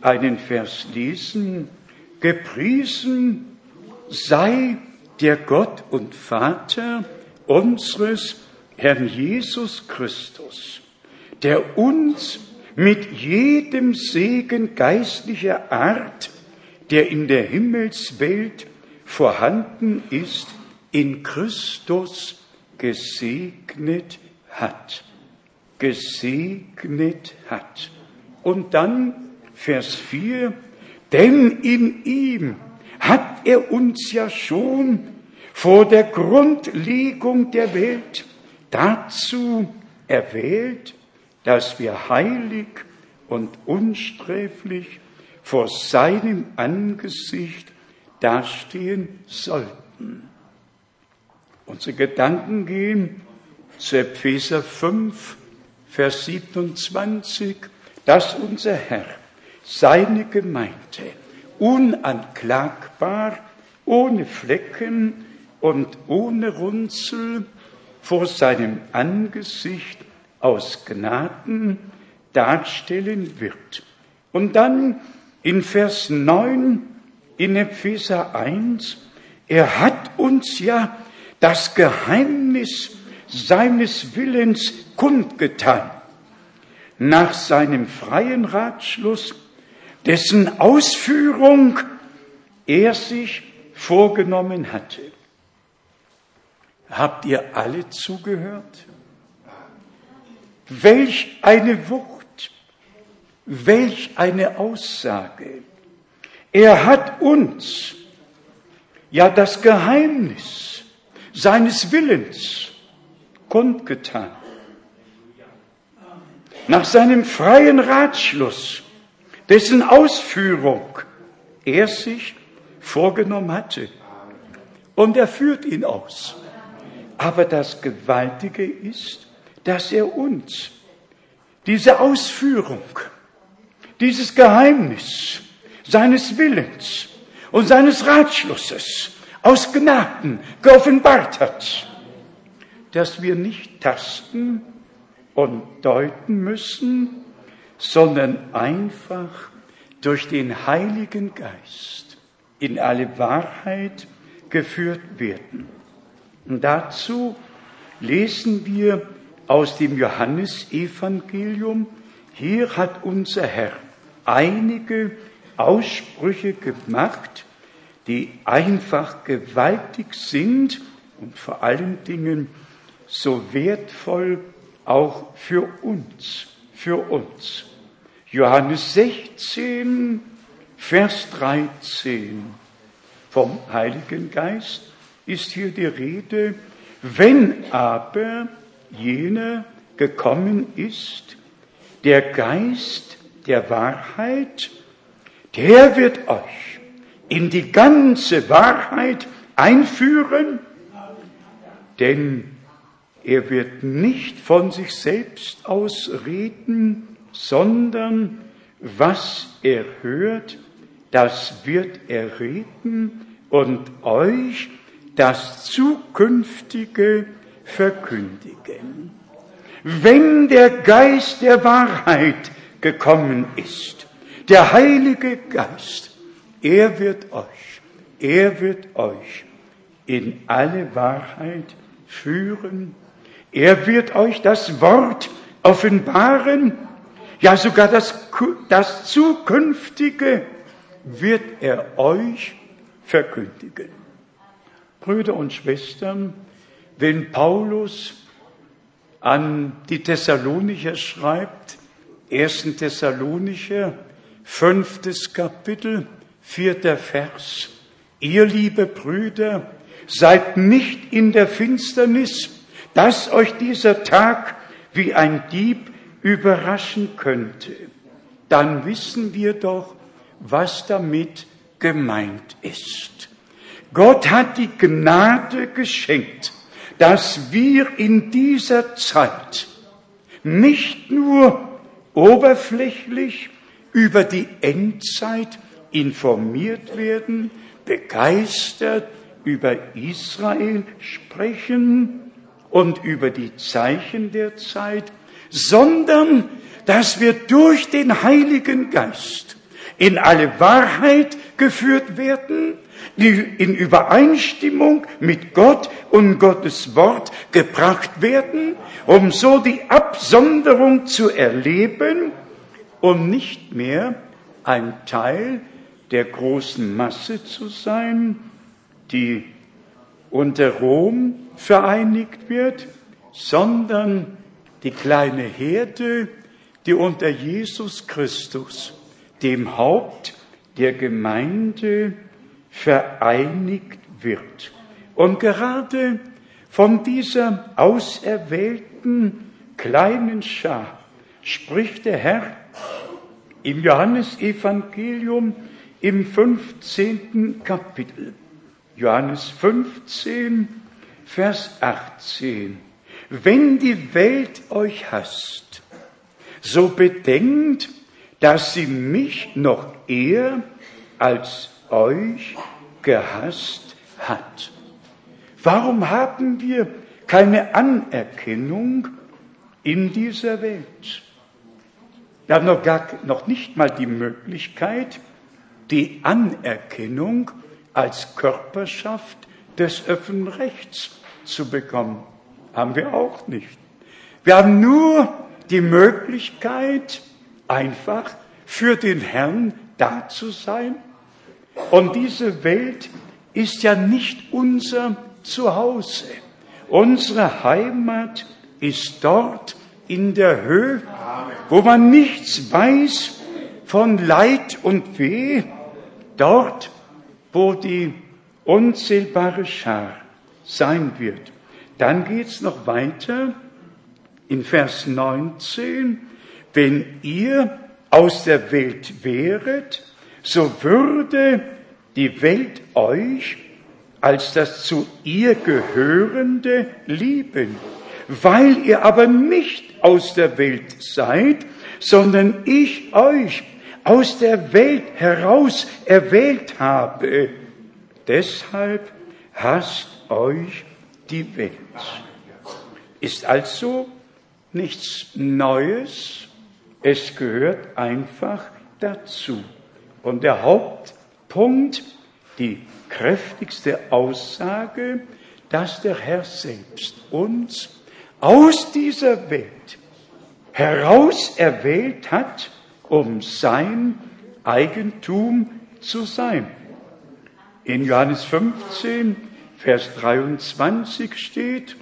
einen Vers lesen, gepriesen sei der Gott und Vater unseres Herrn Jesus Christus, der uns mit jedem Segen geistlicher Art, der in der Himmelswelt vorhanden ist, in Christus gesegnet hat. Gesegnet hat. Und dann Vers 4, denn in ihm hat er uns ja schon vor der Grundlegung der Welt dazu erwählt, dass wir heilig und unsträflich vor seinem Angesicht dastehen sollten. Unsere Gedanken gehen zu Epheser 5, Vers 27, dass unser Herr seine Gemeinde unanklagbar, ohne Flecken und ohne Runzel vor seinem Angesicht aus Gnaden darstellen wird. Und dann in Vers 9 in Epheser 1, er hat uns ja das Geheimnis seines Willens kundgetan, nach seinem freien Ratschluss, dessen Ausführung er sich vorgenommen hatte. Habt ihr alle zugehört? Welch eine Wucht, welch eine Aussage. Er hat uns ja das Geheimnis seines Willens kundgetan. Nach seinem freien Ratschluss, dessen Ausführung er sich vorgenommen hatte. Und er führt ihn aus. Aber das Gewaltige ist, dass er uns diese Ausführung, dieses Geheimnis seines Willens und seines Ratschlusses aus Gnaden geoffenbart hat, dass wir nicht tasten und deuten müssen, sondern einfach durch den Heiligen Geist in alle Wahrheit geführt werden. Und dazu lesen wir aus dem Johannesevangelium, hier hat unser Herr einige Aussprüche gemacht, die einfach gewaltig sind und vor allen Dingen so wertvoll auch für uns, für uns. Johannes 16, Vers 13 vom Heiligen Geist ist hier die Rede, wenn aber jener gekommen ist, der Geist der Wahrheit, der wird euch in die ganze Wahrheit einführen, denn er wird nicht von sich selbst aus reden, sondern was er hört, das wird er reden und euch das Zukünftige verkündigen. Wenn der Geist der Wahrheit gekommen ist, der Heilige Geist, er wird euch, er wird euch in alle Wahrheit führen. Er wird euch das Wort offenbaren, ja sogar das, das Zukünftige wird er euch verkündigen. Brüder und Schwestern, wenn Paulus an die Thessalonicher schreibt, 1. Thessalonicher, fünftes Kapitel, vierter Vers, ihr liebe Brüder, seid nicht in der Finsternis, dass euch dieser Tag wie ein Dieb überraschen könnte. Dann wissen wir doch, was damit gemeint ist. Gott hat die Gnade geschenkt, dass wir in dieser Zeit nicht nur oberflächlich über die Endzeit informiert werden, begeistert über Israel sprechen und über die Zeichen der Zeit, sondern dass wir durch den Heiligen Geist in alle Wahrheit geführt werden, die in Übereinstimmung mit Gott und Gottes Wort gebracht werden, um so die Absonderung zu erleben, um nicht mehr ein Teil der großen Masse zu sein, die unter Rom vereinigt wird, sondern die kleine Herde, die unter Jesus Christus, dem Haupt der Gemeinde, vereinigt wird. Und gerade von dieser auserwählten kleinen Schar spricht der Herr im Johannesevangelium im 15. Kapitel. Johannes 15, Vers 18. Wenn die Welt euch hasst, so bedenkt, dass sie mich noch eher als euch gehasst hat. Warum haben wir keine Anerkennung in dieser Welt? Wir haben noch, gar, noch nicht mal die Möglichkeit, die Anerkennung als Körperschaft des öffentlichen Rechts zu bekommen. Haben wir auch nicht. Wir haben nur die Möglichkeit, einfach für den Herrn da zu sein. Und diese Welt ist ja nicht unser Zuhause. Unsere Heimat ist dort in der Höhe, wo man nichts weiß von Leid und Weh, dort, wo die unzählbare Schar sein wird. Dann geht's noch weiter in Vers 19. Wenn ihr aus der Welt wäret, so würde die Welt euch als das zu ihr gehörende lieben. Weil ihr aber nicht aus der Welt seid, sondern ich euch aus der Welt heraus erwählt habe, deshalb hasst euch die Welt. Ist also nichts Neues, es gehört einfach dazu. Und der Hauptpunkt, die kräftigste Aussage, dass der Herr selbst uns aus dieser Welt heraus erwählt hat, um sein Eigentum zu sein. In Johannes 15, Vers 23 steht,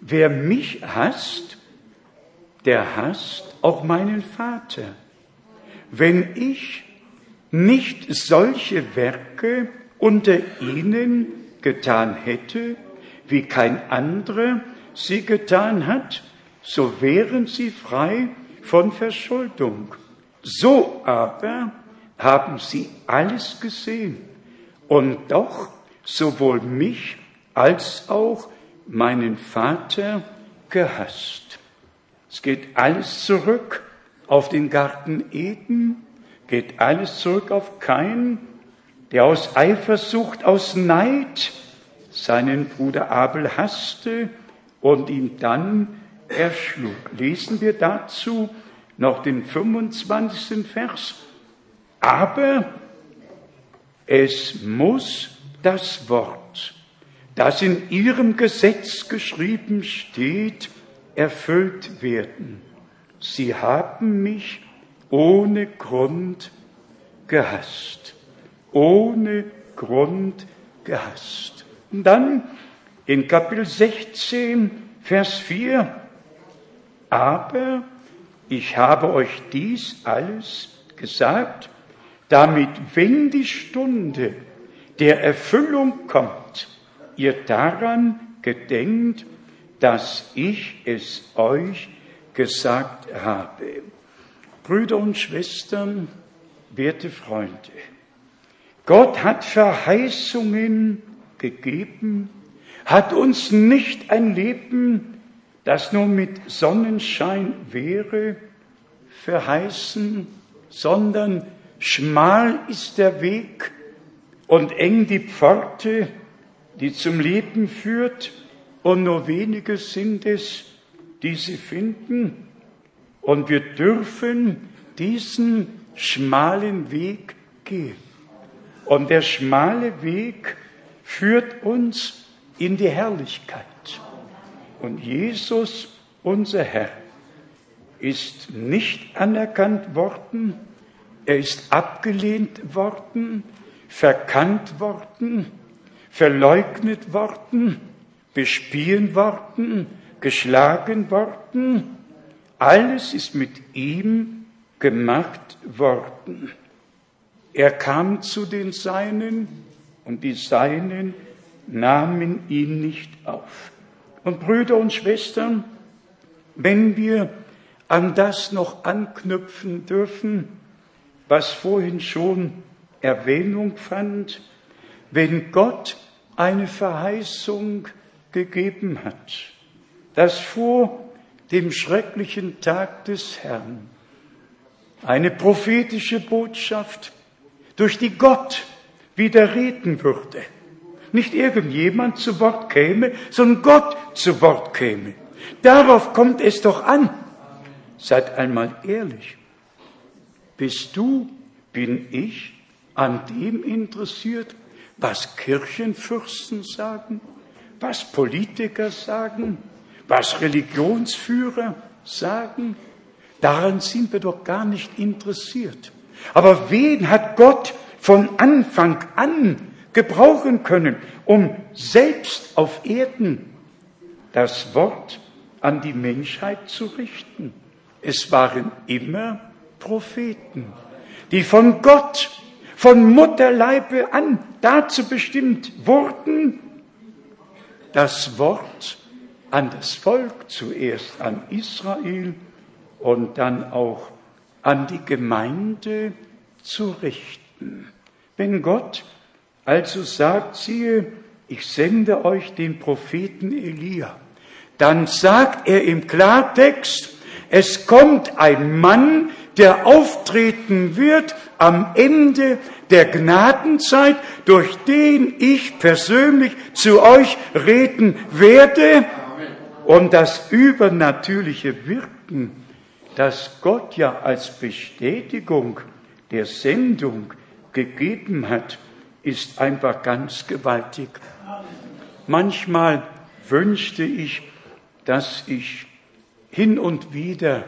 wer mich hasst, der hasst auch meinen Vater. Wenn ich nicht solche Werke unter ihnen getan hätte, wie kein anderer sie getan hat, so wären sie frei von Verschuldung. So aber haben sie alles gesehen und doch sowohl mich als auch meinen Vater gehasst. Es geht alles zurück auf den Garten Eden, geht alles zurück auf Kain, der aus Eifersucht, aus Neid seinen Bruder Abel hasste und ihn dann erschlug. Lesen wir dazu noch den 25. Vers. Aber es muss das Wort, das in ihrem Gesetz geschrieben steht, erfüllt werden. sie haben mich ohne Grund gehasst. Ohne Grund gehasst. Und dann in Kapitel 16, Vers 4, aber ich habe euch dies alles gesagt, damit, wenn die Stunde der Erfüllung kommt, ihr daran gedenkt, dass ich es euch gesagt habe. Brüder und Schwestern, werte Freunde, Gott hat Verheißungen gegeben, hat uns nicht ein Leben, das nur mit Sonnenschein wäre, verheißen, sondern schmal ist der Weg und eng die Pforte, die zum Leben führt, und nur wenige sind es, die sie finden. Und wir dürfen diesen schmalen Weg gehen. Und der schmale Weg führt uns in die Herrlichkeit. Und Jesus, unser Herr, ist nicht anerkannt worden, er ist abgelehnt worden, verkannt worden, verleugnet worden, bespielen worden, geschlagen worden. Alles ist mit ihm gemacht worden. Er kam zu den Seinen und die Seinen nahmen ihn nicht auf. Und Brüder und Schwestern, wenn wir an das noch anknüpfen dürfen, was vorhin schon Erwähnung fand, wenn Gott eine Verheißung gegeben hat, dass vor dem schrecklichen Tag des Herrn eine prophetische Botschaft durch die Gott wieder reden würde. Nicht irgendjemand zu Wort käme, sondern Gott zu Wort käme. Darauf kommt es doch an. Seid einmal ehrlich. Bist du, bin ich an dem interessiert, was Kirchenfürsten sagen, was Politiker sagen, was Religionsführer sagen? Daran sind wir doch gar nicht interessiert. Aber wen hat Gott von Anfang an gebrauchen können, um selbst auf Erden das Wort an die Menschheit zu richten? Es waren immer Propheten, die von Gott, von Mutterleibe an dazu bestimmt wurden, das Wort an das Volk, zuerst an Israel und dann auch an die Gemeinde zu richten. Wenn Gott also sagt, siehe, ich sende euch den Propheten Elia, dann sagt er im Klartext, es kommt ein Mann, der auftreten wird am Ende der Gnadenzeit, durch den ich persönlich zu euch reden werde. Und das übernatürliche Wirken das Gott ja als Bestätigung der Sendung gegeben hat, ist einfach ganz gewaltig. Manchmal wünschte ich, dass ich hin und wieder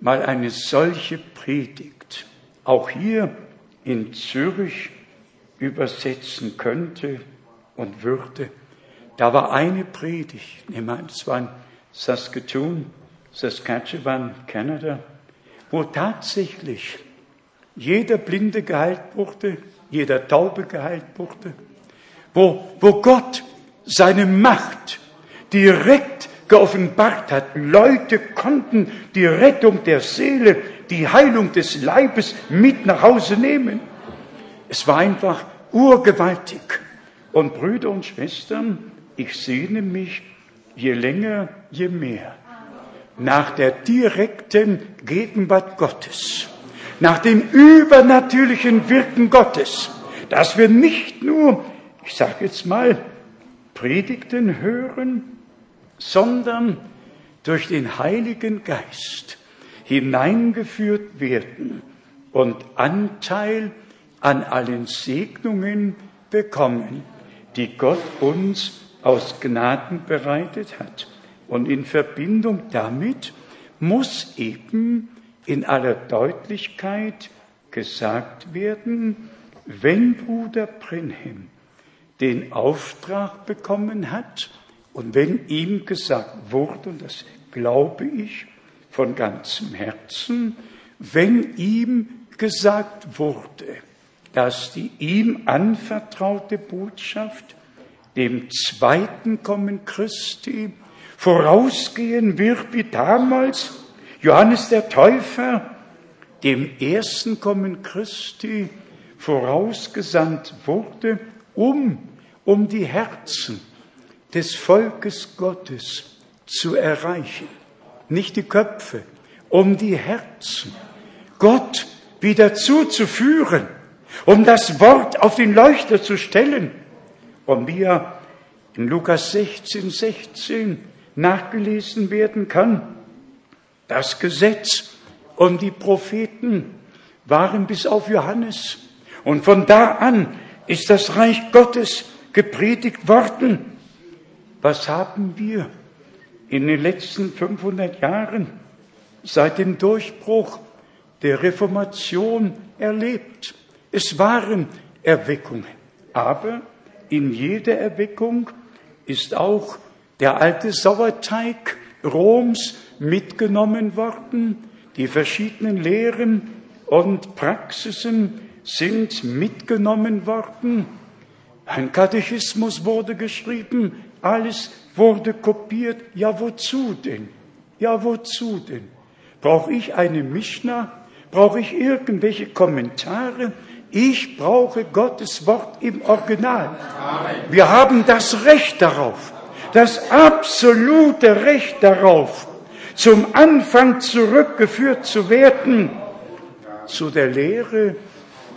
mal eine solche Predigt auch hier in Zürich übersetzen könnte und würde. Da war eine Predigt, das war in Saskatoon, Saskatchewan, Kanada, wo tatsächlich jeder Blinde geheilt wurde, jeder Taube geheilt wurde, wo, wo Gott seine Macht direkt geoffenbart hat. Leute konnten die Rettung der Seele, die Heilung des Leibes mit nach Hause nehmen. Es war einfach urgewaltig. Und Brüder und Schwestern, ich sehne mich je länger, je mehr nach der direkten Gegenwart Gottes, nach dem übernatürlichen Wirken Gottes, dass wir nicht nur, ich sage jetzt mal, Predigten hören, sondern durch den Heiligen Geist hineingeführt werden und Anteil an allen Segnungen bekommen, die Gott uns aus Gnaden bereitet hat. Und in Verbindung damit muss eben in aller Deutlichkeit gesagt werden, wenn Bruder Brenhem den Auftrag bekommen hat und wenn ihm gesagt wurde, und das glaube ich von ganzem Herzen, wenn ihm gesagt wurde, dass die ihm anvertraute Botschaft dem zweiten Kommen Christi vorausgehen wird wie damals Johannes der Täufer dem ersten Kommen Christi vorausgesandt wurde, um, um die Herzen des Volkes Gottes zu erreichen. Nicht die Köpfe, um die Herzen. Gott wieder zuzuführen, um das Wort auf den Leuchter zu stellen. Und wie er in Lukas 16, 16 nachgelesen werden kann, das Gesetz und die Propheten waren bis auf Johannes. Und von da an ist das Reich Gottes gepredigt worden. Was haben wir in den letzten 500 Jahren seit dem Durchbruch der Reformation erlebt? Es waren Erweckungen, aber in jeder Erweckung ist auch der alte Sauerteig Roms mitgenommen worden, die verschiedenen Lehren und Praxisen sind mitgenommen worden. Ein Katechismus wurde geschrieben, alles wurde kopiert. Ja, wozu denn? Ja, wozu denn? Brauche ich eine Mishnah? Brauche ich irgendwelche Kommentare? Ich brauche Gottes Wort im Original. Wir haben das Recht darauf, das absolute Recht darauf, zum Anfang zurückgeführt zu werden, zu der Lehre,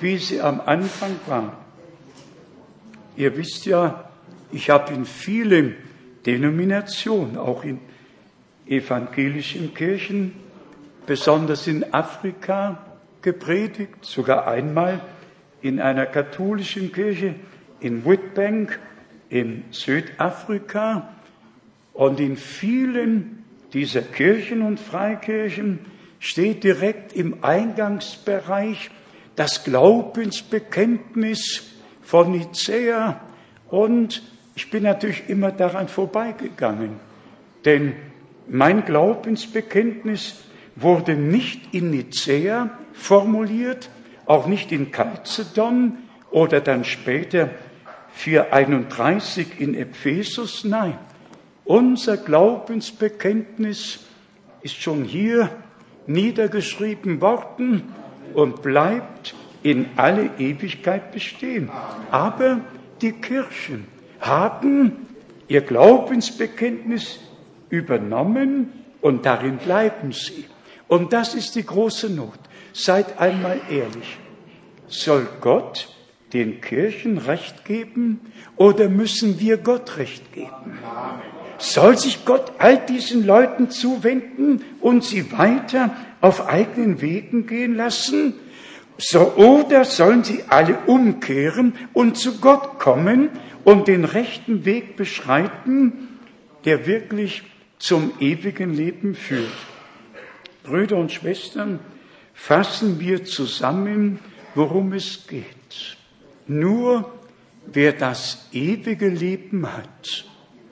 wie sie am Anfang war. Ihr wisst ja, ich habe in vielen Denominationen, auch in evangelischen Kirchen, besonders in Afrika gepredigt, sogar einmal in einer katholischen Kirche in Witbank in Südafrika und in vielen dieser Kirchen und Freikirchen steht direkt im Eingangsbereich das Glaubensbekenntnis von Nicäa und ich bin natürlich immer daran vorbeigegangen, denn mein Glaubensbekenntnis wurde nicht in Nicäa formuliert, auch nicht in Chalcedon oder dann später 431 in Ephesus, nein. Unser Glaubensbekenntnis ist schon hier niedergeschrieben worden und bleibt in alle Ewigkeit bestehen. Aber die Kirchen haben ihr Glaubensbekenntnis übernommen und darin bleiben sie. Und das ist die große Not. Seid einmal ehrlich. Soll Gott den Kirchen Recht geben oder müssen wir Gott Recht geben? Soll sich Gott all diesen Leuten zuwenden und sie weiter auf eigenen Wegen gehen lassen? So, oder sollen sie alle umkehren und zu Gott kommen und den rechten Weg beschreiten, der wirklich zum ewigen Leben führt? Brüder und Schwestern, fassen wir zusammen, worum es geht. Nur wer das ewige Leben hat,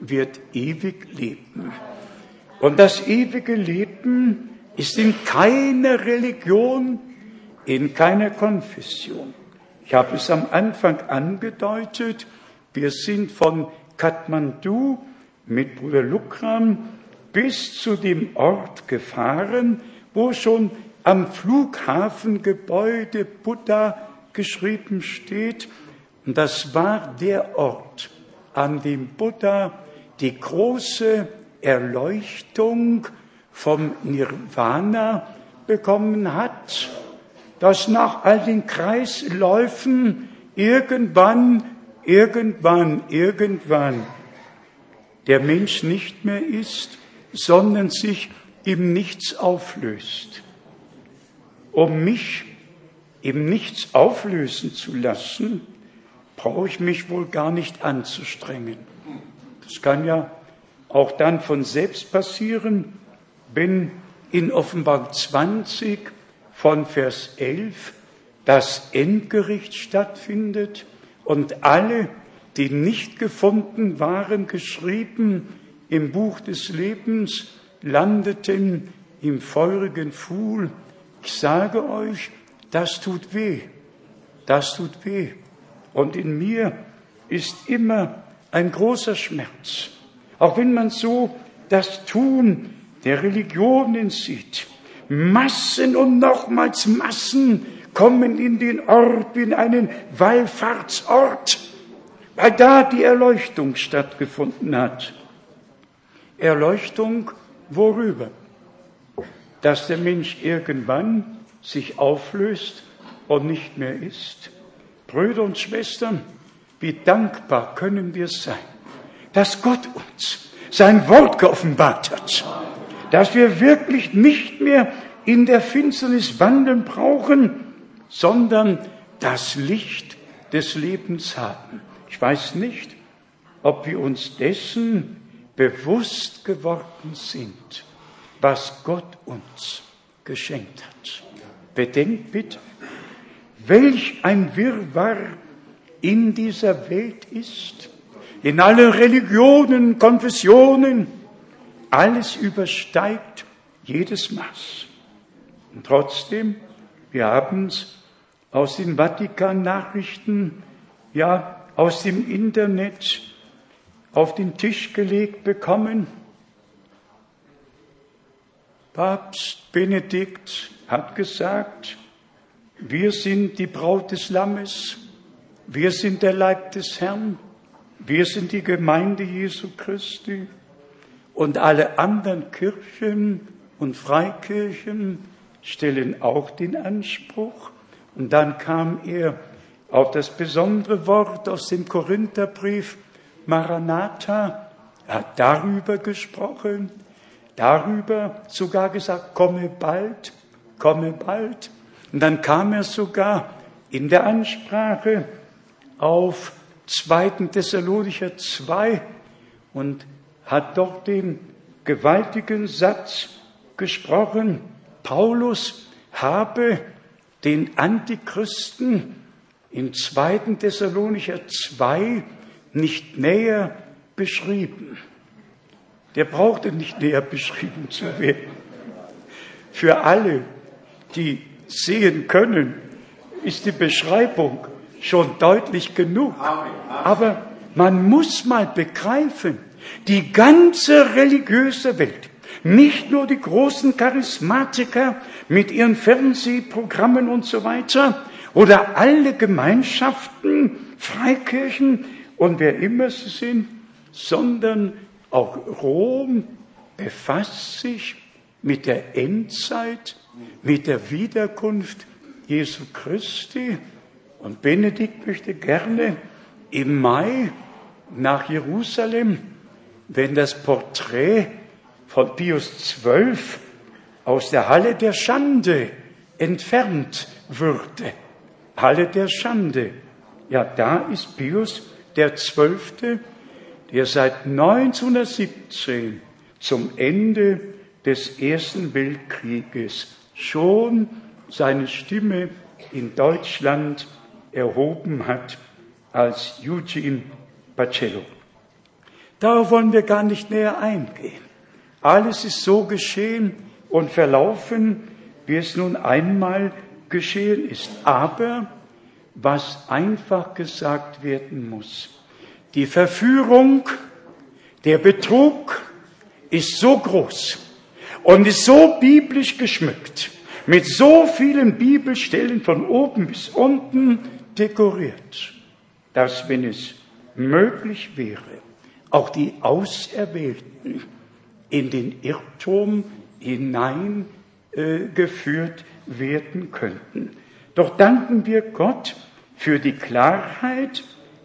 wird ewig leben. Und das ewige Leben ist in keiner Religion, in keiner Konfession. Ich habe es am Anfang angedeutet, wir sind von Kathmandu mit Bruder Lukram bis zu dem Ort gefahren, wo schon am Flughafengebäude Buddha geschrieben steht. Und das war der Ort, an dem Buddha die große Erleuchtung vom Nirvana bekommen hat, dass nach all den Kreisläufen irgendwann, irgendwann, irgendwann der Mensch nicht mehr ist, sondern sich im Nichts auflöst. Um mich im Nichts auflösen zu lassen, brauche ich mich wohl gar nicht anzustrengen. Das kann ja auch dann von selbst passieren, wenn in Offenbarung 20 von Vers 11 das Endgericht stattfindet und alle, die nicht gefunden waren, geschrieben im Buch des Lebens, landeten im feurigen Pfuhl. Ich sage euch, das tut weh, das tut weh. Und in mir ist immer ein großer Schmerz. Auch wenn man so das Tun der Religionen sieht. Massen und nochmals Massen kommen in den Ort, in einen Wallfahrtsort, weil da die Erleuchtung stattgefunden hat. Erleuchtung worüber? Dass der Mensch irgendwann sich auflöst und nicht mehr ist. Brüder und Schwestern, wie dankbar können wir sein, dass Gott uns sein Wort geoffenbart hat, dass wir wirklich nicht mehr in der Finsternis wandeln brauchen, sondern das Licht des Lebens haben. Ich weiß nicht, ob wir uns dessen bewusst geworden sind, was Gott uns geschenkt hat. Bedenkt bitte, welch ein Wirrwarr in dieser Welt ist, in allen Religionen, Konfessionen, alles übersteigt jedes Maß. Und trotzdem, wir haben es aus den Vatikan-Nachrichten, ja, aus dem Internet auf den Tisch gelegt bekommen. Papst Benedikt hat gesagt, wir sind die Braut des Lammes, wir sind der Leib des Herrn, wir sind die Gemeinde Jesu Christi und alle anderen Kirchen und Freikirchen stellen auch den Anspruch. Und dann kam er auf das besondere Wort aus dem Korintherbrief Maranatha. Er hat darüber gesprochen, darüber sogar gesagt, komme bald, komme bald. Und dann kam er sogar in der Ansprache auf 2. Thessalonicher 2 und hat dort den gewaltigen Satz gesprochen, Paulus habe den Antichristen in 2. Thessalonicher 2 nicht näher beschrieben. Der brauchte nicht näher beschrieben zu werden. Für alle, die sehen können, ist die Beschreibung schon deutlich genug. Aber man muss mal begreifen, die ganze religiöse Welt, nicht nur die großen Charismatiker mit ihren Fernsehprogrammen und so weiter oder alle Gemeinschaften, Freikirchen und wer immer sie sind, sondern auch Rom befasst sich mit der Endzeit, mit der Wiederkunft Jesu Christi und Benedikt möchte gerne im Mai nach Jerusalem, wenn das Porträt von Pius XII aus der Halle der Schande entfernt würde. Halle der Schande. Ja, da ist Pius der Zwölfte, der seit 1917 zum Ende des Ersten Weltkrieges schon seine Stimme in Deutschland erhoben hat als Eugene Pacello. Darauf wollen wir gar nicht näher eingehen. Alles ist so geschehen und verlaufen, wie es nun einmal geschehen ist. Aber was einfach gesagt werden muss, die Verführung, der Betrug ist so groß und ist so biblisch geschmückt, mit so vielen Bibelstellen von oben bis unten, dekoriert, dass wenn es möglich wäre, auch die Auserwählten in den Irrtum hineingeführt äh, werden könnten. Doch danken wir Gott für die Klarheit,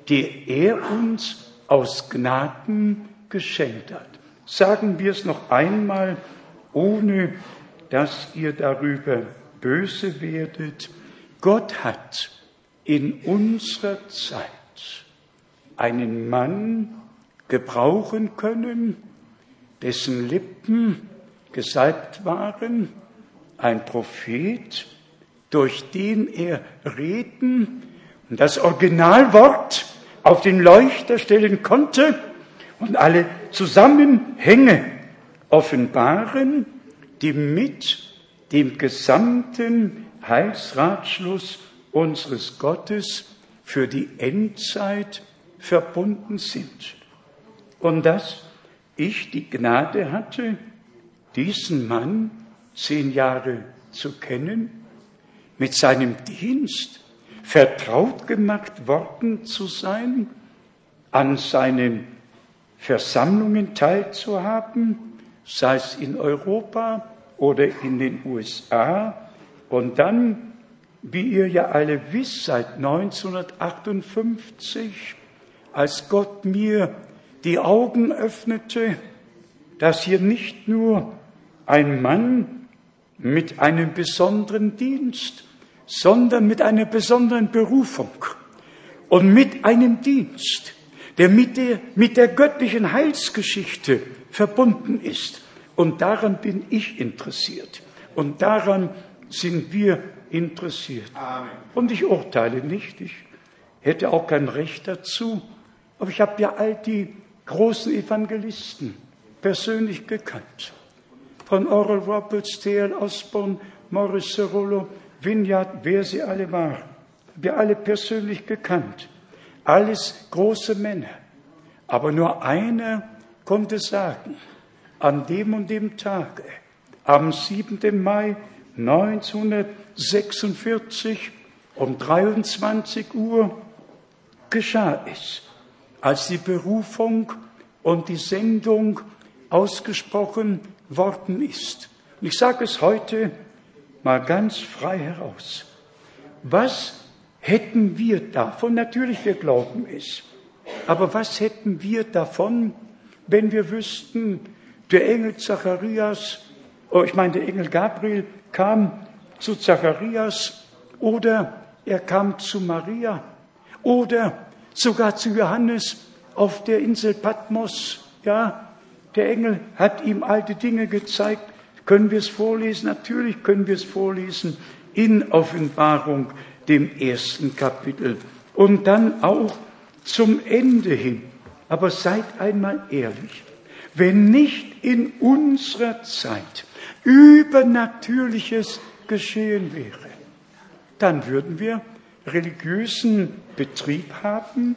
die er uns aus Gnaden geschenkt hat. Sagen wir es noch einmal, ohne dass ihr darüber böse werdet. Gott hat in unserer Zeit einen Mann gebrauchen können, dessen Lippen gesalbt waren, ein Prophet, durch den er Reden und das Originalwort auf den Leuchter stellen konnte und alle Zusammenhänge offenbaren, die mit dem gesamten Heilsratschluss unseres Gottes für die Endzeit verbunden sind. Und dass ich die Gnade hatte, diesen Mann zehn Jahre zu kennen, mit seinem Dienst vertraut gemacht worden zu sein, an seinen Versammlungen teilzuhaben, sei es in Europa oder in den USA. Und dann, wie ihr ja alle wisst, seit 1958, als Gott mir die Augen öffnete, dass hier nicht nur ein Mann mit einem besonderen Dienst, sondern mit einer besonderen Berufung und mit einem Dienst, der mit der, mit der göttlichen Heilsgeschichte verbunden ist. Und daran bin ich interessiert. Und daran sind wir interessiert. Amen. Und ich urteile nicht, ich hätte auch kein Recht dazu, aber ich habe ja all die großen Evangelisten persönlich gekannt. Von Oral Roberts, T.L. Osborne, Morris Cerullo, Vineyard, wer sie alle waren. Wir alle persönlich gekannt. Alles große Männer. Aber nur einer konnte sagen, an dem und dem Tage, am 7. Mai 1946 um 23 Uhr geschah es, als die Berufung und die Sendung ausgesprochen worden ist. Und ich sage es heute mal ganz frei heraus. Was hätten wir davon? Natürlich, wir glauben es. Aber was hätten wir davon, wenn wir wüssten, der Engel Zacharias, oh, ich meine, der Engel Gabriel kam zu Zacharias oder er kam zu Maria oder sogar zu Johannes auf der Insel Patmos. Ja, der Engel hat ihm alte Dinge gezeigt. Können wir es vorlesen? Natürlich können wir es vorlesen in Offenbarung, dem ersten Kapitel. Und dann auch zum Ende hin. Aber seid einmal ehrlich. Wenn nicht in unserer Zeit Übernatürliches geschehen wäre, dann würden wir religiösen Betrieb haben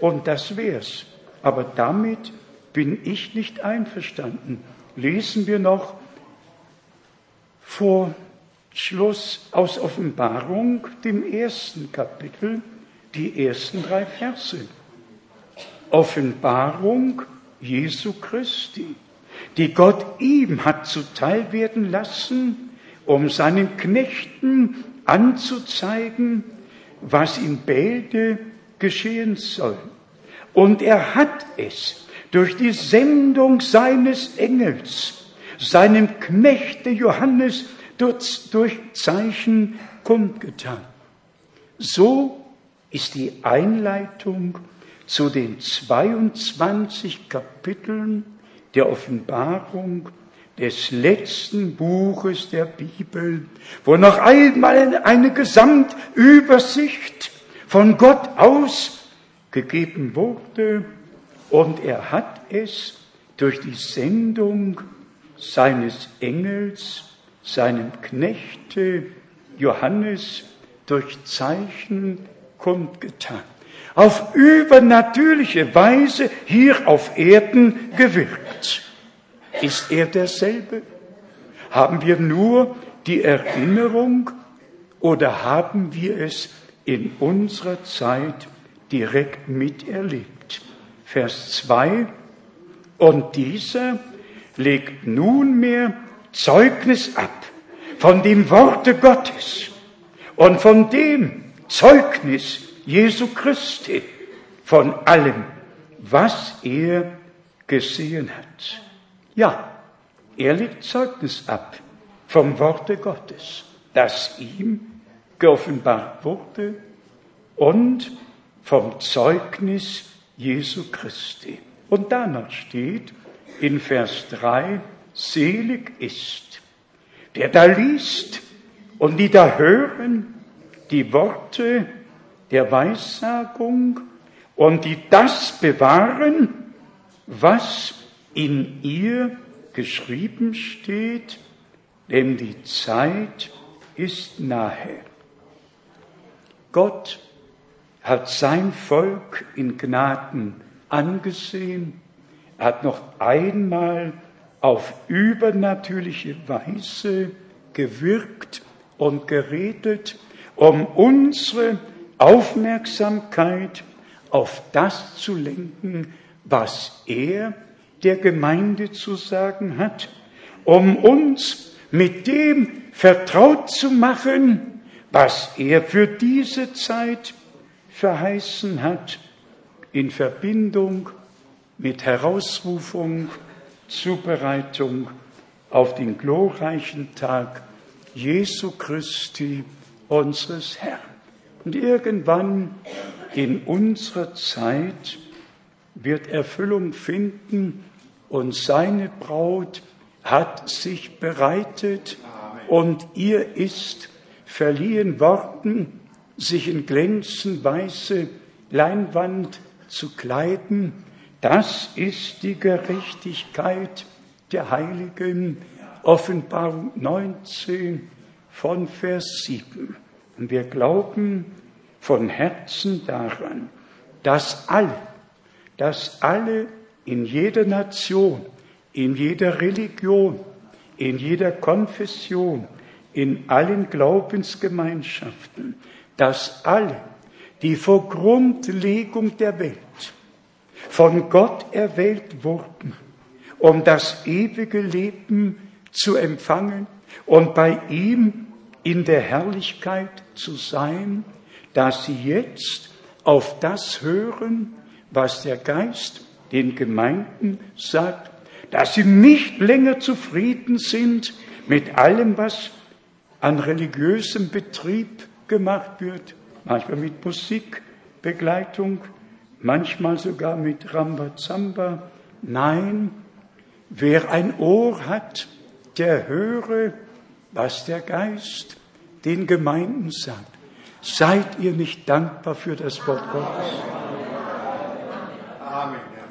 und das wär's. Aber damit bin ich nicht einverstanden. Lesen wir noch vor Schluss aus Offenbarung, dem ersten Kapitel, die ersten drei Verse. Offenbarung Jesu Christi, die Gott ihm hat zuteil werden lassen, um seinen Knechten anzuzeigen, was in Bälde geschehen soll. Und er hat es durch die Sendung seines Engels seinem Knechte Johannes durch, durch Zeichen kundgetan. So ist die Einleitung zu den 22 Kapiteln der Offenbarung des letzten Buches der Bibel, wo noch einmal eine Gesamtübersicht von Gott aus gegeben wurde und er hat es durch die Sendung seines Engels, seinem Knechte Johannes durch Zeichen kundgetan. Auf übernatürliche Weise hier auf Erden gewirkt. Ist er derselbe? Haben wir nur die Erinnerung oder haben wir es in unserer Zeit direkt miterlebt? Vers 2. Und dieser legt nunmehr Zeugnis ab von dem Worte Gottes und von dem Zeugnis Jesu Christi, von allem, was er gesehen hat. Ja, er legt Zeugnis ab vom Worte Gottes, das ihm geoffenbart wurde und vom Zeugnis Jesu Christi. Und danach steht, in Vers 3, selig ist, der da liest und die da hören die Worte der Weissagung und die das bewahren, was in ihr geschrieben steht, denn die Zeit ist nahe. Gott hat sein Volk in Gnaden angesehen, hat noch einmal auf übernatürliche Weise gewirkt und geredet, um unsere Aufmerksamkeit auf das zu lenken, was er der Gemeinde zu sagen hat, um uns mit dem vertraut zu machen, was er für diese Zeit verheißen hat, in Verbindung mit Herausrufung, Zubereitung auf den glorreichen Tag Jesu Christi, unseres Herrn. Und irgendwann in unserer Zeit wird Erfüllung finden und seine Braut hat sich bereitet und ihr ist verliehen worden, sich in glänzend weiße Leinwand zu kleiden. Das ist die Gerechtigkeit der Heiligen. Offenbarung 19 von Vers 7. Und wir glauben von Herzen daran, dass alle, dass alle in jeder Nation, in jeder Religion, in jeder Konfession, in allen Glaubensgemeinschaften, dass alle, die vor Grundlegung der Welt von Gott erwählt wurden, um das ewige Leben zu empfangen und bei ihm in der Herrlichkeit zu sein, dass sie jetzt auf das hören, was der Geist den Gemeinden sagt, dass sie nicht länger zufrieden sind mit allem, was an religiösem Betrieb gemacht wird, manchmal mit Musikbegleitung, manchmal sogar mit Rambazamba. Nein, wer ein Ohr hat, der höre, was der Geist den Gemeinden sagt. Seid ihr nicht dankbar für das Wort Gottes?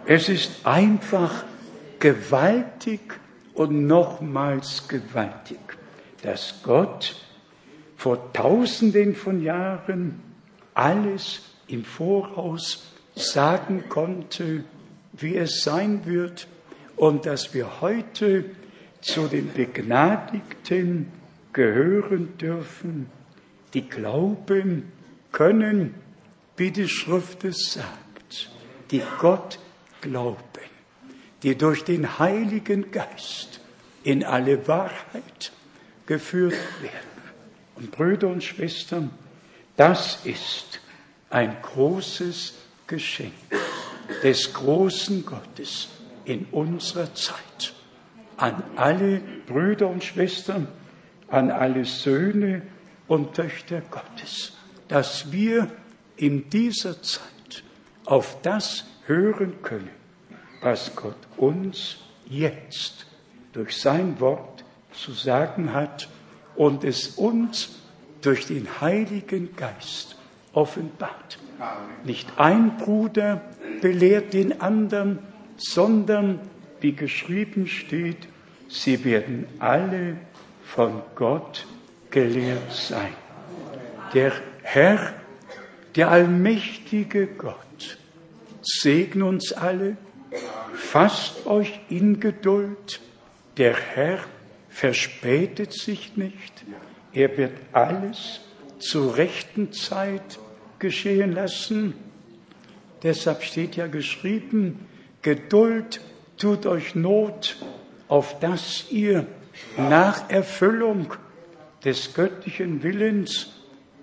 Es ist einfach gewaltig und nochmals gewaltig, dass Gott vor tausenden von Jahren alles im Voraus sagen konnte, wie es sein wird und dass wir heute zu den Begnadigten gehören dürfen, die glauben können, wie die Schrift es sagt, die Gott glauben, die durch den Heiligen Geist in alle Wahrheit geführt werden. Und Brüder und Schwestern, das ist ein großes Geschenk des großen Gottes in unserer Zeit. An alle Brüder und Schwestern, an alle Söhne und Töchter Gottes, dass wir in dieser Zeit auf das hören können, was Gott uns jetzt durch sein Wort zu sagen hat und es uns durch den Heiligen Geist offenbart. Nicht ein Bruder belehrt den anderen, sondern, wie geschrieben steht, sie werden alle von Gott gelehrt sein. Der Herr, der allmächtige Gott, segne uns alle, fasst euch in Geduld. Der Herr verspätet sich nicht. Er wird alles zur rechten Zeit geschehen lassen. Deshalb steht ja geschrieben, Geduld tut euch Not, auf dass ihr nach Erfüllung des göttlichen Willens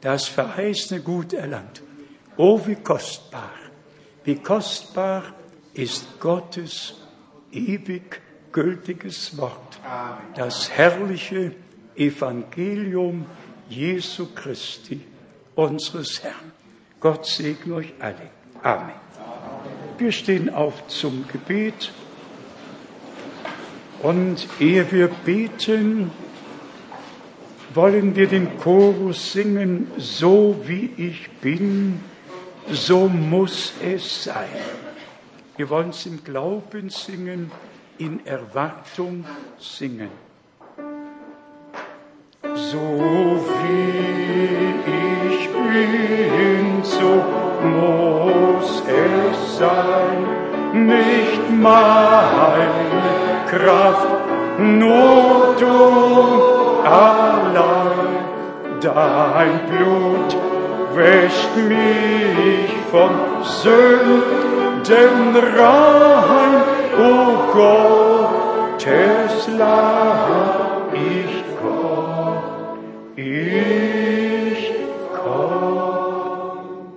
das verheißene Gut erlangt. Oh, wie kostbar, wie kostbar ist Gottes ewig gültiges Wort, das herrliche Evangelium Jesu Christi, unseres Herrn. Gott segne euch alle. Amen. Wir stehen auf zum Gebet. Und ehe wir beten, wollen wir den Chorus singen, so wie ich bin, so muss es sein. Wir wollen es im Glauben singen, in Erwartung singen. So wie ich bin, so muss es sein, nicht meine Kraft, nur du allein, dein Blut wäscht mich von Sünden rein, o oh Gottes Lamm, ich komm, ich komm.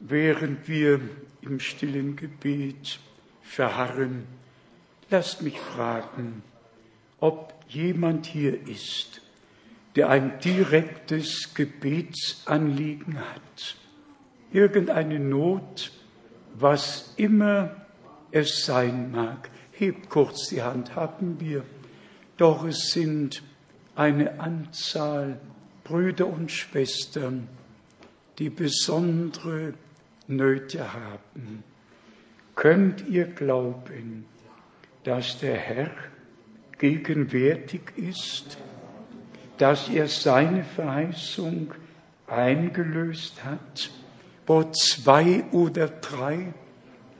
Während wir im stillen Gebet verharren, lasst mich fragen, ob jemand hier ist, der ein direktes Gebetsanliegen hat, irgendeine Not, was immer es sein mag. Hebt kurz die Hand, haben wir. Doch es sind eine Anzahl Brüder und Schwestern, die besondere Nöte haben. Könnt ihr glauben, dass der Herr gegenwärtig ist dass er seine Verheißung eingelöst hat, wo zwei oder drei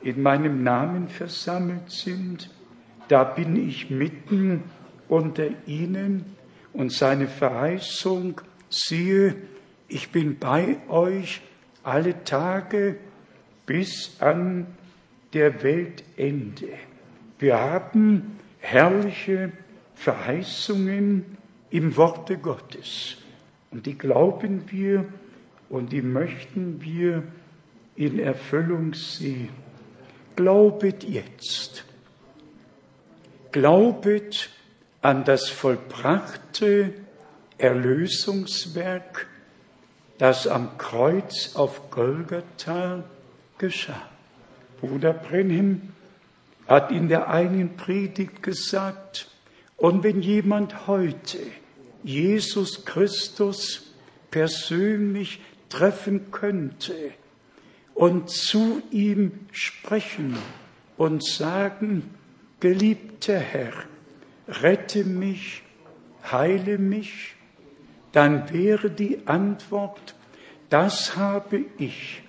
in meinem Namen versammelt sind, da bin ich mitten unter ihnen und seine Verheißung, siehe, ich bin bei euch alle Tage bis an der Weltende. Wir haben herrliche Verheißungen im Worte Gottes. Und die glauben wir und die möchten wir in Erfüllung sehen. Glaubet jetzt. Glaubet an das vollbrachte Erlösungswerk, das am Kreuz auf Golgatha geschah. Bruder Brenhim hat in der einen Predigt gesagt, und wenn jemand heute Jesus Christus persönlich treffen könnte und zu ihm sprechen und sagen, geliebter Herr, rette mich, heile mich, dann wäre die Antwort, das habe ich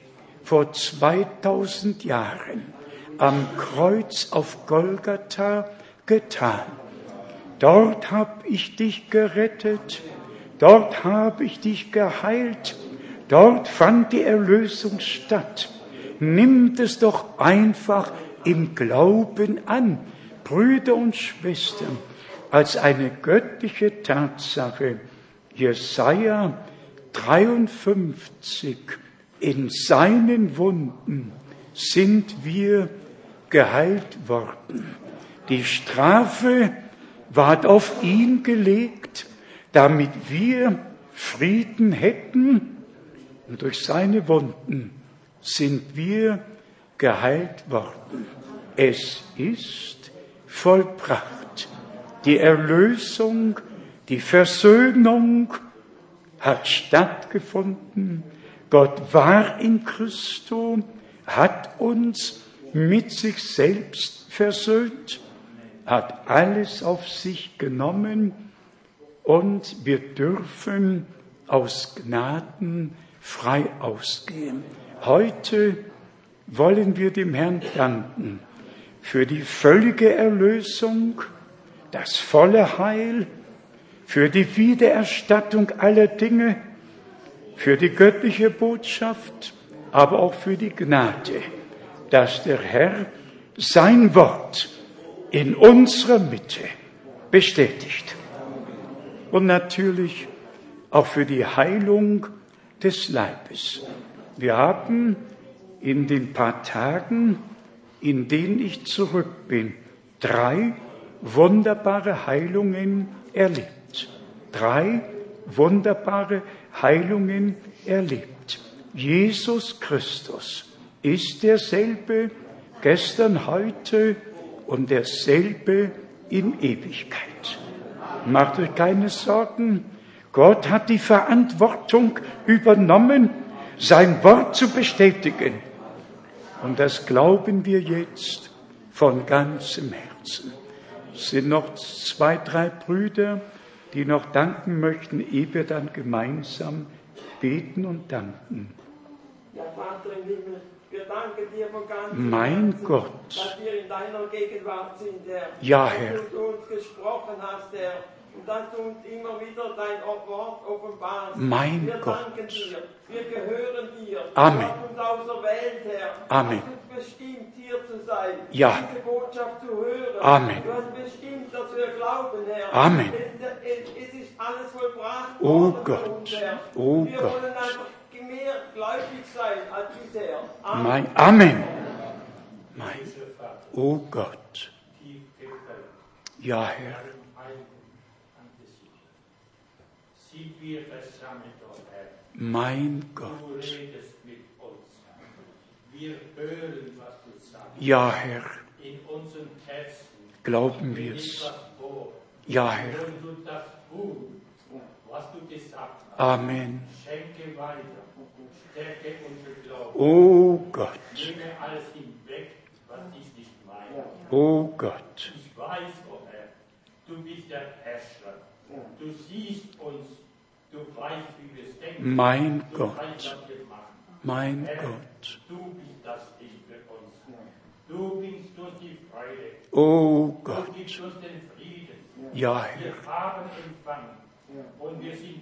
vor 2000 Jahren am Kreuz auf Golgatha getan. Dort habe ich dich gerettet, dort habe ich dich geheilt, dort fand die Erlösung statt. Nimmt es doch einfach im Glauben an, Brüder und Schwestern, als eine göttliche Tatsache. Jesaja 53, in seinen Wunden sind wir geheilt worden. Die Strafe ward auf ihn gelegt, damit wir Frieden hätten. Und durch seine Wunden sind wir geheilt worden. Es ist vollbracht. Die Erlösung, die Versöhnung hat stattgefunden. Gott war in Christo, hat uns mit sich selbst versöhnt hat alles auf sich genommen und wir dürfen aus Gnaden frei ausgehen. Heute wollen wir dem Herrn danken für die völlige Erlösung, das volle Heil, für die Wiedererstattung aller Dinge, für die göttliche Botschaft, aber auch für die Gnade, dass der Herr sein Wort in unserer Mitte bestätigt. Und natürlich auch für die Heilung des Leibes. Wir haben in den paar Tagen, in denen ich zurück bin, drei wunderbare Heilungen erlebt. Drei wunderbare Heilungen erlebt. Jesus Christus ist derselbe gestern, heute und derselbe in Ewigkeit. Macht euch keine Sorgen. Gott hat die Verantwortung übernommen, sein Wort zu bestätigen. Und das glauben wir jetzt von ganzem Herzen. Es sind noch zwei, drei Brüder, die noch danken möchten, ehe wir dann gemeinsam beten und danken. Ja, Vater im Himmel, wir danken dir von ganzem Mein Gott. dass wir in deiner Gegenwart sind, Herr. Ja, dass Herr. du uns gesprochen hast, Herr. Und dass du uns immer wieder dein Wort offenbarst. Mein wir Gott. danken dir. Wir gehören dir. Amen. Auserwählt, Herr. Amen. Du hast uns bestimmt, hier zu sein. Ja. Diese Botschaft zu hören. Amen. Du hast bestimmt, dass wir glauben, Herr. Amen. Es, es, es ist alles vollbracht Oh Gott. uns, Herr. Oh wir Gott. Mehr gläubig sein als bisher. Amen. Mein Amen. Mein, oh Gott. Ja, Herr. Wir. Mein Du Gott. redest mit uns. Wir hören, was du sagst. Ja, Herr. In unseren Herzen Glauben etwas vor. Ja, Herr. Wollen du das tun, was du gesagt hast. Amen. Schenke weiter. Glauben. Oh Gott. Nehme alles hinweg, was ich nicht meine. Oh Gott. Ich weiß, oh Herr, du bist der Herrscher. Du siehst uns. Du weißt, wie wir denken. Mein du Gott. weißt, was wir machen. Mein Herr, Gott. du bist das Licht für uns. Du bringst uns die Freude. Oh Du Gott. gibst uns den Frieden. Ja, Herr. Wir haben empfangen. Und wir sind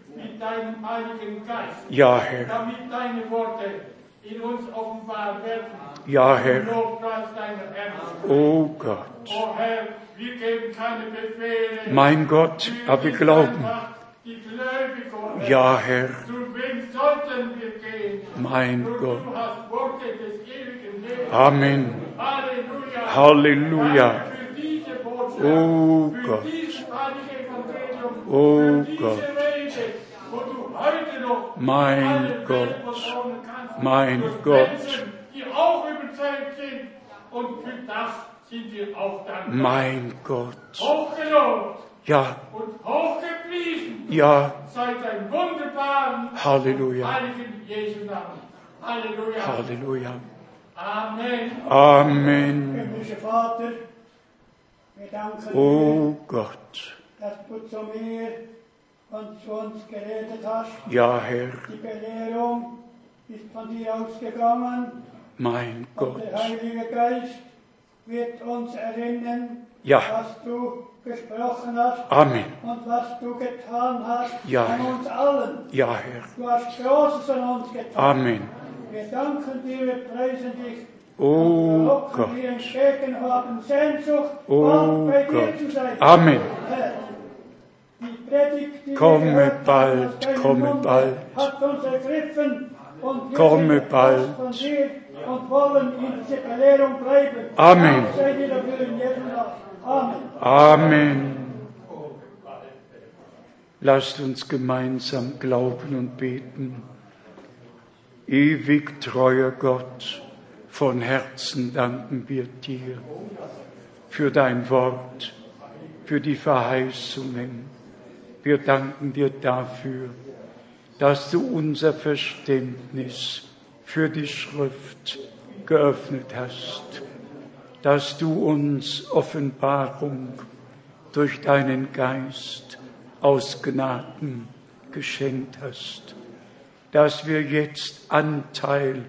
Mögest du uns füllen mit deinem Heiligen Geist, Ja, Herr. damit deine Worte in uns offenbar werden. Ja, Herr. Lobpreis deiner Herzen. Oh Gott. Oh Herr, wir geben keine Befehle. Mein Gott, aber wir sind glauben. einfach Die Gläubigen, oh Herr. Ja, Herr. Zu wem sollten wir gehen? Mein Nur Gott. Du hast Worte des ewigen Lebens. Amen. Halleluja. Halleluja. Danke für diese Botschaft. Oh für Gott. dieses heilige Evangelium. Oh für diese Gott. Rede, wo du heute noch Mein Gott. Mein Gott. Menschen, die auch überzeugt sind. Und für das sind wir auch dankbar. Mein Gott. Hochgelobt Ja, und hochgepriesen ja. sei dein wunderbaren Halleluja. heiligen Jesu Namen. Halleluja. Halleluja. Amen. Amen. Vater, wir danken Oh Gott. dass du zu mir und zu uns geredet hast. Ja, Herr. Die Belehrung ist von dir ausgegangen Mein und der Gott. Heilige Geist wird uns erinnern, Ja. was du gesprochen hast Amen. und was du getan hast Ja, an uns allen. Ja, Herr. Du hast Großes an uns getan. Amen. Wir danken dir, wir preisen dich. Oh wir Gott. dir entgegen, haben Sehnsucht, Oh bald bei dir Gott. zu sein. Amen. Herr, Komme bald, komme bald. Komme bald. Amen. Amen. Lasst uns gemeinsam glauben und beten. Ewig treuer Gott, von Herzen danken wir dir für dein Wort, für die Verheißungen. Wir danken dir dafür, dass du unser Verständnis für die Schrift geöffnet hast, dass du uns Offenbarung durch deinen Geist aus Gnaden geschenkt hast, dass wir jetzt Anteil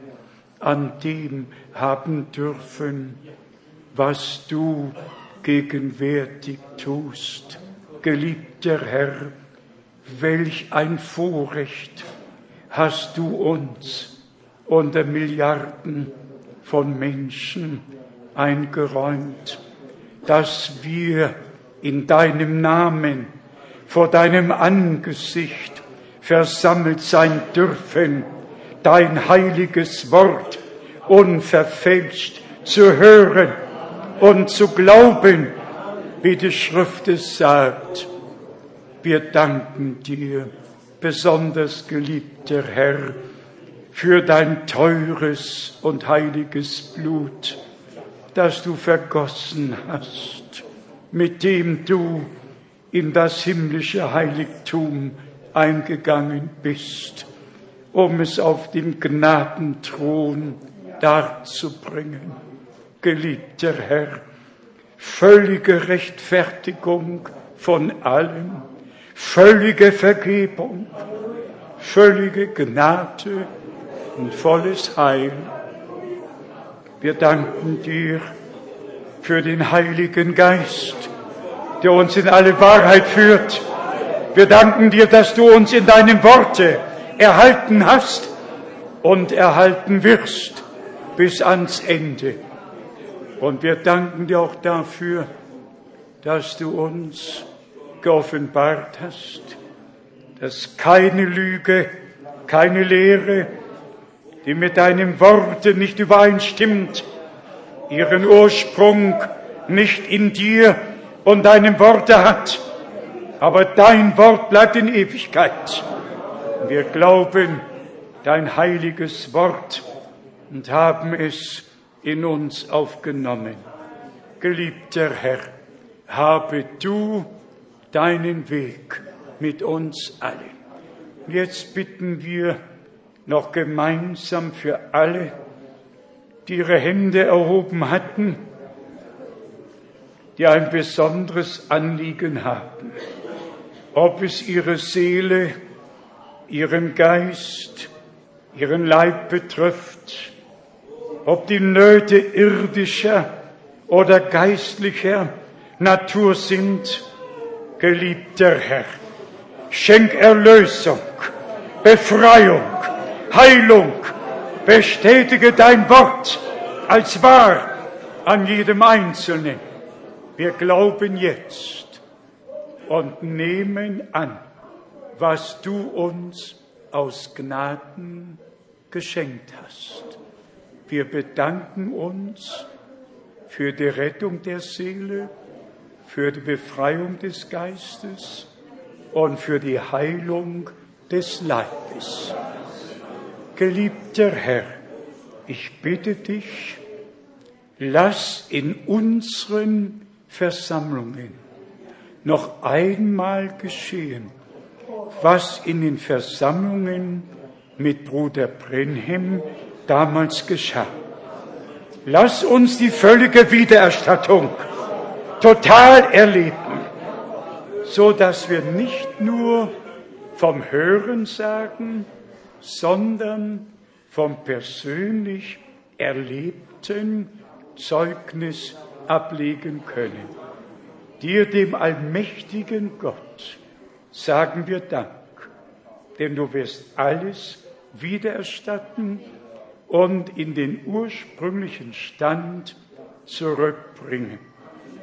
an dem haben dürfen, was du gegenwärtig tust. Geliebter Herr, welch ein Vorrecht hast du uns unter Milliarden von Menschen eingeräumt, dass wir in deinem Namen vor deinem Angesicht versammelt sein dürfen, dein heiliges Wort unverfälscht zu hören und zu glauben, wie die Schrift es sagt. Wir danken dir, besonders geliebter Herr, für dein teures und heiliges Blut, das du vergossen hast, mit dem du in das himmlische Heiligtum eingegangen bist, um es auf dem Gnadenthron darzubringen. Geliebter Herr, völlige Rechtfertigung von allem, völlige Vergebung, völlige Gnade und volles Heil. Wir danken dir für den Heiligen Geist, der uns in alle Wahrheit führt. Wir danken dir, dass du uns in deinem Worte erhalten hast und erhalten wirst bis ans Ende. Und wir danken dir auch dafür, dass du uns geoffenbart hast, dass keine Lüge, keine Lehre, die mit deinem Worte nicht übereinstimmt, ihren Ursprung nicht in dir und deinem Worte hat. Aber dein Wort bleibt in Ewigkeit. Wir glauben dein heiliges Wort und haben es in uns aufgenommen. Geliebter Herr, habe du deinen Weg mit uns allen. Jetzt bitten wir noch gemeinsam für alle, die ihre Hände erhoben hatten, die ein besonderes Anliegen haben, ob es ihre Seele, ihren Geist, ihren Leib betrifft, ob die Nöte irdischer oder geistlicher Natur sind, geliebter Herr, schenk Erlösung, Befreiung, Heilung, bestätige dein Wort als wahr an jedem Einzelnen. Wir glauben jetzt und nehmen an, was du uns aus Gnaden geschenkt hast. Wir bedanken uns für die Rettung der Seele, für die Befreiung des Geistes und für die Heilung des Leibes. Geliebter Herr, ich bitte dich, lass in unseren Versammlungen noch einmal geschehen, was in den Versammlungen mit Bruder Brenhem damals geschah. Lass uns die völlige Wiedererstattung total erleben, so dass wir nicht nur vom Hören sagen, sondern vom persönlich erlebten Zeugnis ablegen können. Dir, dem allmächtigen Gott, sagen wir Dank, denn du wirst alles wiedererstatten und in den ursprünglichen Stand zurückbringen.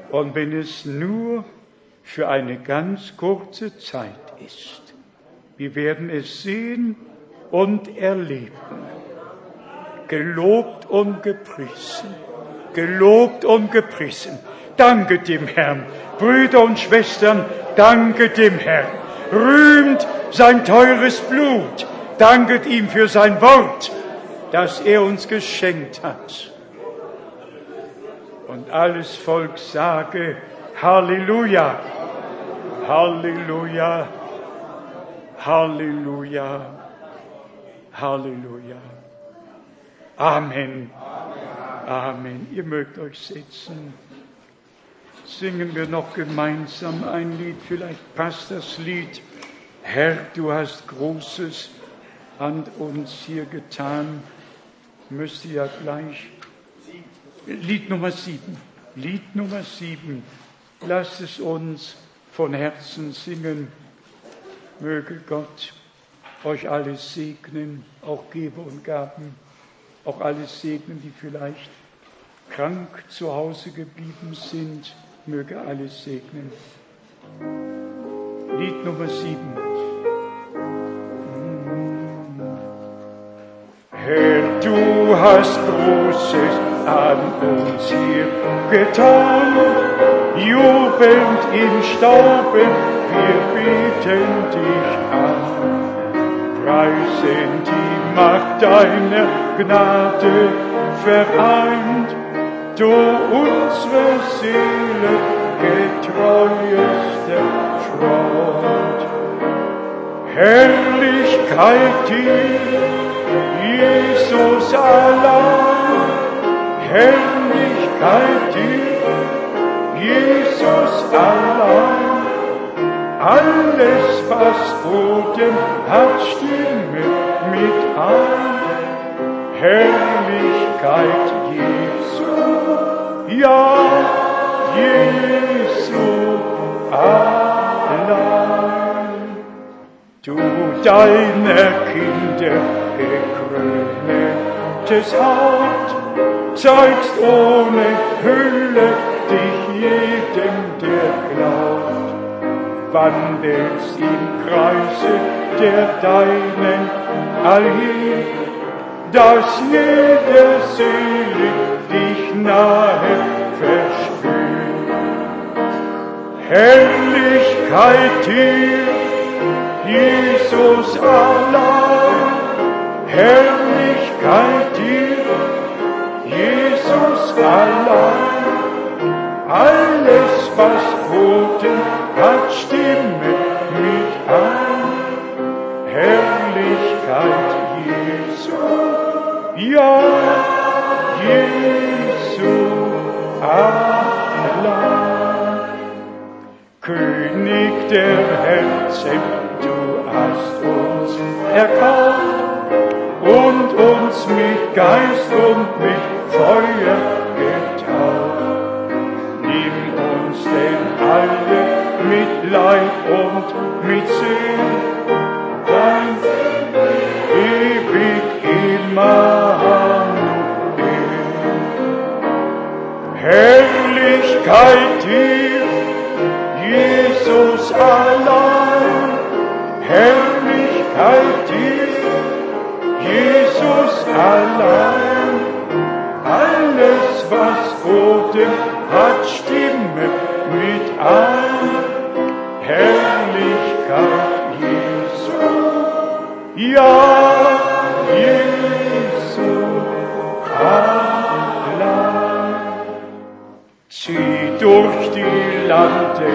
Und wenn es nur für eine ganz kurze Zeit ist, wir werden es sehen und erleben. Gelobt und gepriesen, gelobt und gepriesen. Danke dem Herrn. Brüder und Schwestern, danke dem Herrn. Rühmt sein teures Blut. Danket ihm für sein Wort das er uns geschenkt hat. Und alles Volk sage Halleluja, Halleluja, Halleluja, Halleluja. Amen. Amen. Ihr mögt euch setzen. singen wir noch gemeinsam ein Lied. Vielleicht passt das Lied. Herr, du hast Großes an uns hier getan. Müsste ja gleich. Lied Nummer sieben. Lied Nummer sieben. Lasst es uns von Herzen singen. Möge Gott euch alles segnen, auch Geber und Gaben, auch alles segnen, die vielleicht krank zu Hause geblieben sind, möge alles segnen. Lied Nummer sieben. Herr, du hast Großes an uns hier getan, jubelnd im Staube, wir beten dich an. Preisen die Macht deiner Gnade vereint, du unsere Seele getreuester Freund. Herrlichkeit dir, Jesus allein, Herrlichkeit dir, Jesus allein. Alles, was Boden hat, stimme mit ein. Herrlichkeit Jesu, ja, Jesu allein. Du deiner Kinder gekröntes Haupt, zeigst ohne Hülle dich jedem, der glaubt. Wandelst im Kreise der Deinen allhin, dass jede Seele dich nahe verspürt. Herrlichkeit dir, Jesus allein, Herrlichkeit dir, Jesus allein. Alles, was Boten hat, stimme mit ein. Herrlichkeit Jesu, ja, Jesu allein. König der Herzen, du hast uns erkannt und uns mit Geist und mit Feuer getauft. Nimm uns denn alle mit Leib und mit Seele, dein ewig Immanuel. Herrlichkeit dir, Jesus allein, Herrlichkeit dir, Jesus allein. Alles, was Boden hat, stimme mit ein. Herrlichkeit Jesu, ja, Jesu allein. Zieh durch die Lande,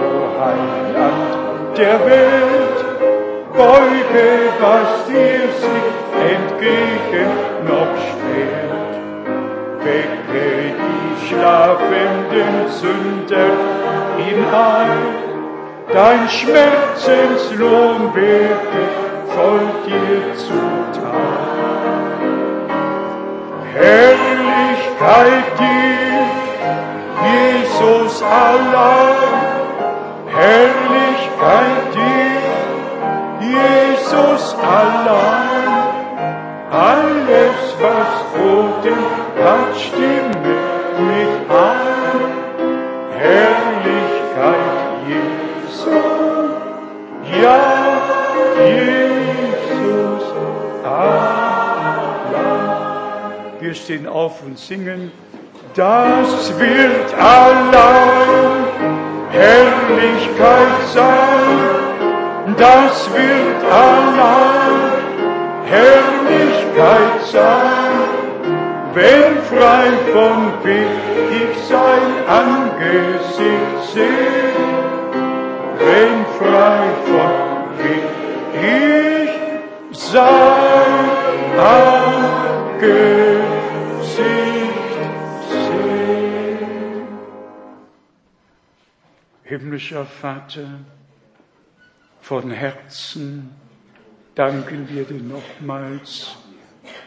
o Heiland der Welt, beuge, was dir sich entgegen noch stellt. Wecke die schlafenden Sünder hinein, dein Schmerzenslohn werde voll dir zuteil. Herrlichkeit dir, Jesus allein, Herrlichkeit dir, Jesus allein. Alles, was Boden hat, stimme mit ein. Herrlichkeit Jesu, ja, Jesus allein. Wir stehen auf und singen. Das wird allein Herrlichkeit sein. Das wird allein Herrlichkeit sein, wenn frei vom Bild ich sein Angesicht seh, wenn frei vom Bild ich sein Angesicht seh. Himmlischer Vater, von Herzen danken wir dir nochmals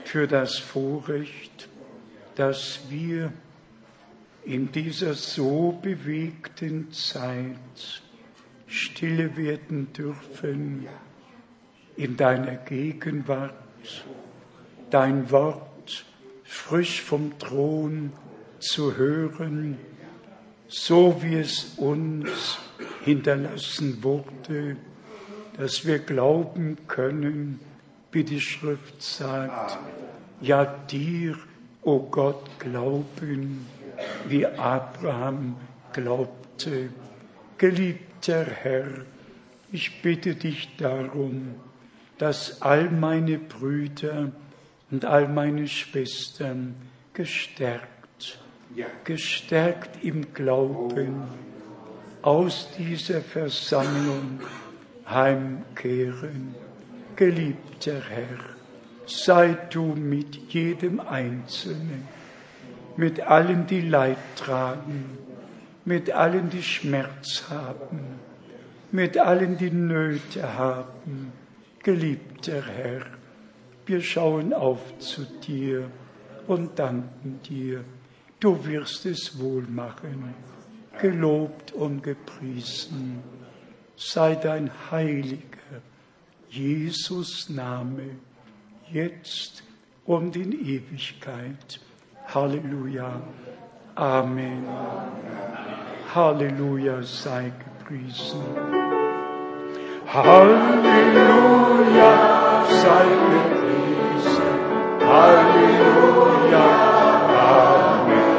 für das Vorrecht, dass wir in dieser so bewegten Zeit stille werden dürfen in deiner Gegenwart, dein Wort frisch vom Thron zu hören, so wie es uns hinterlassen wurde, dass wir glauben können, wie die Schrift sagt, ja dir, o oh Gott, glauben, wie Abraham glaubte. Geliebter Herr, ich bitte dich darum, dass all meine Brüder und all meine Schwestern gestärkt, gestärkt im Glauben aus dieser Versammlung heimkehren. Geliebter Herr, sei du mit jedem Einzelnen, mit allen, die Leid tragen, mit allen, die Schmerz haben, mit allen, die Nöte haben. Geliebter Herr, wir schauen auf zu dir und danken dir. Du wirst es wohl machen. Gelobt und gepriesen sei dein heiliger Jesus Name jetzt und in Ewigkeit. Halleluja. Amen. Halleluja sei gepriesen. Halleluja sei gepriesen. Halleluja. Amen.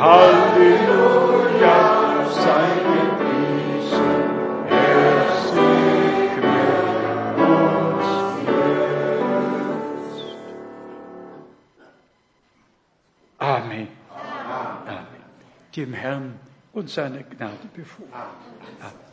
Halleluja sei gepriesen. Dem Herrn und seiner Gnade befohlen. Amen.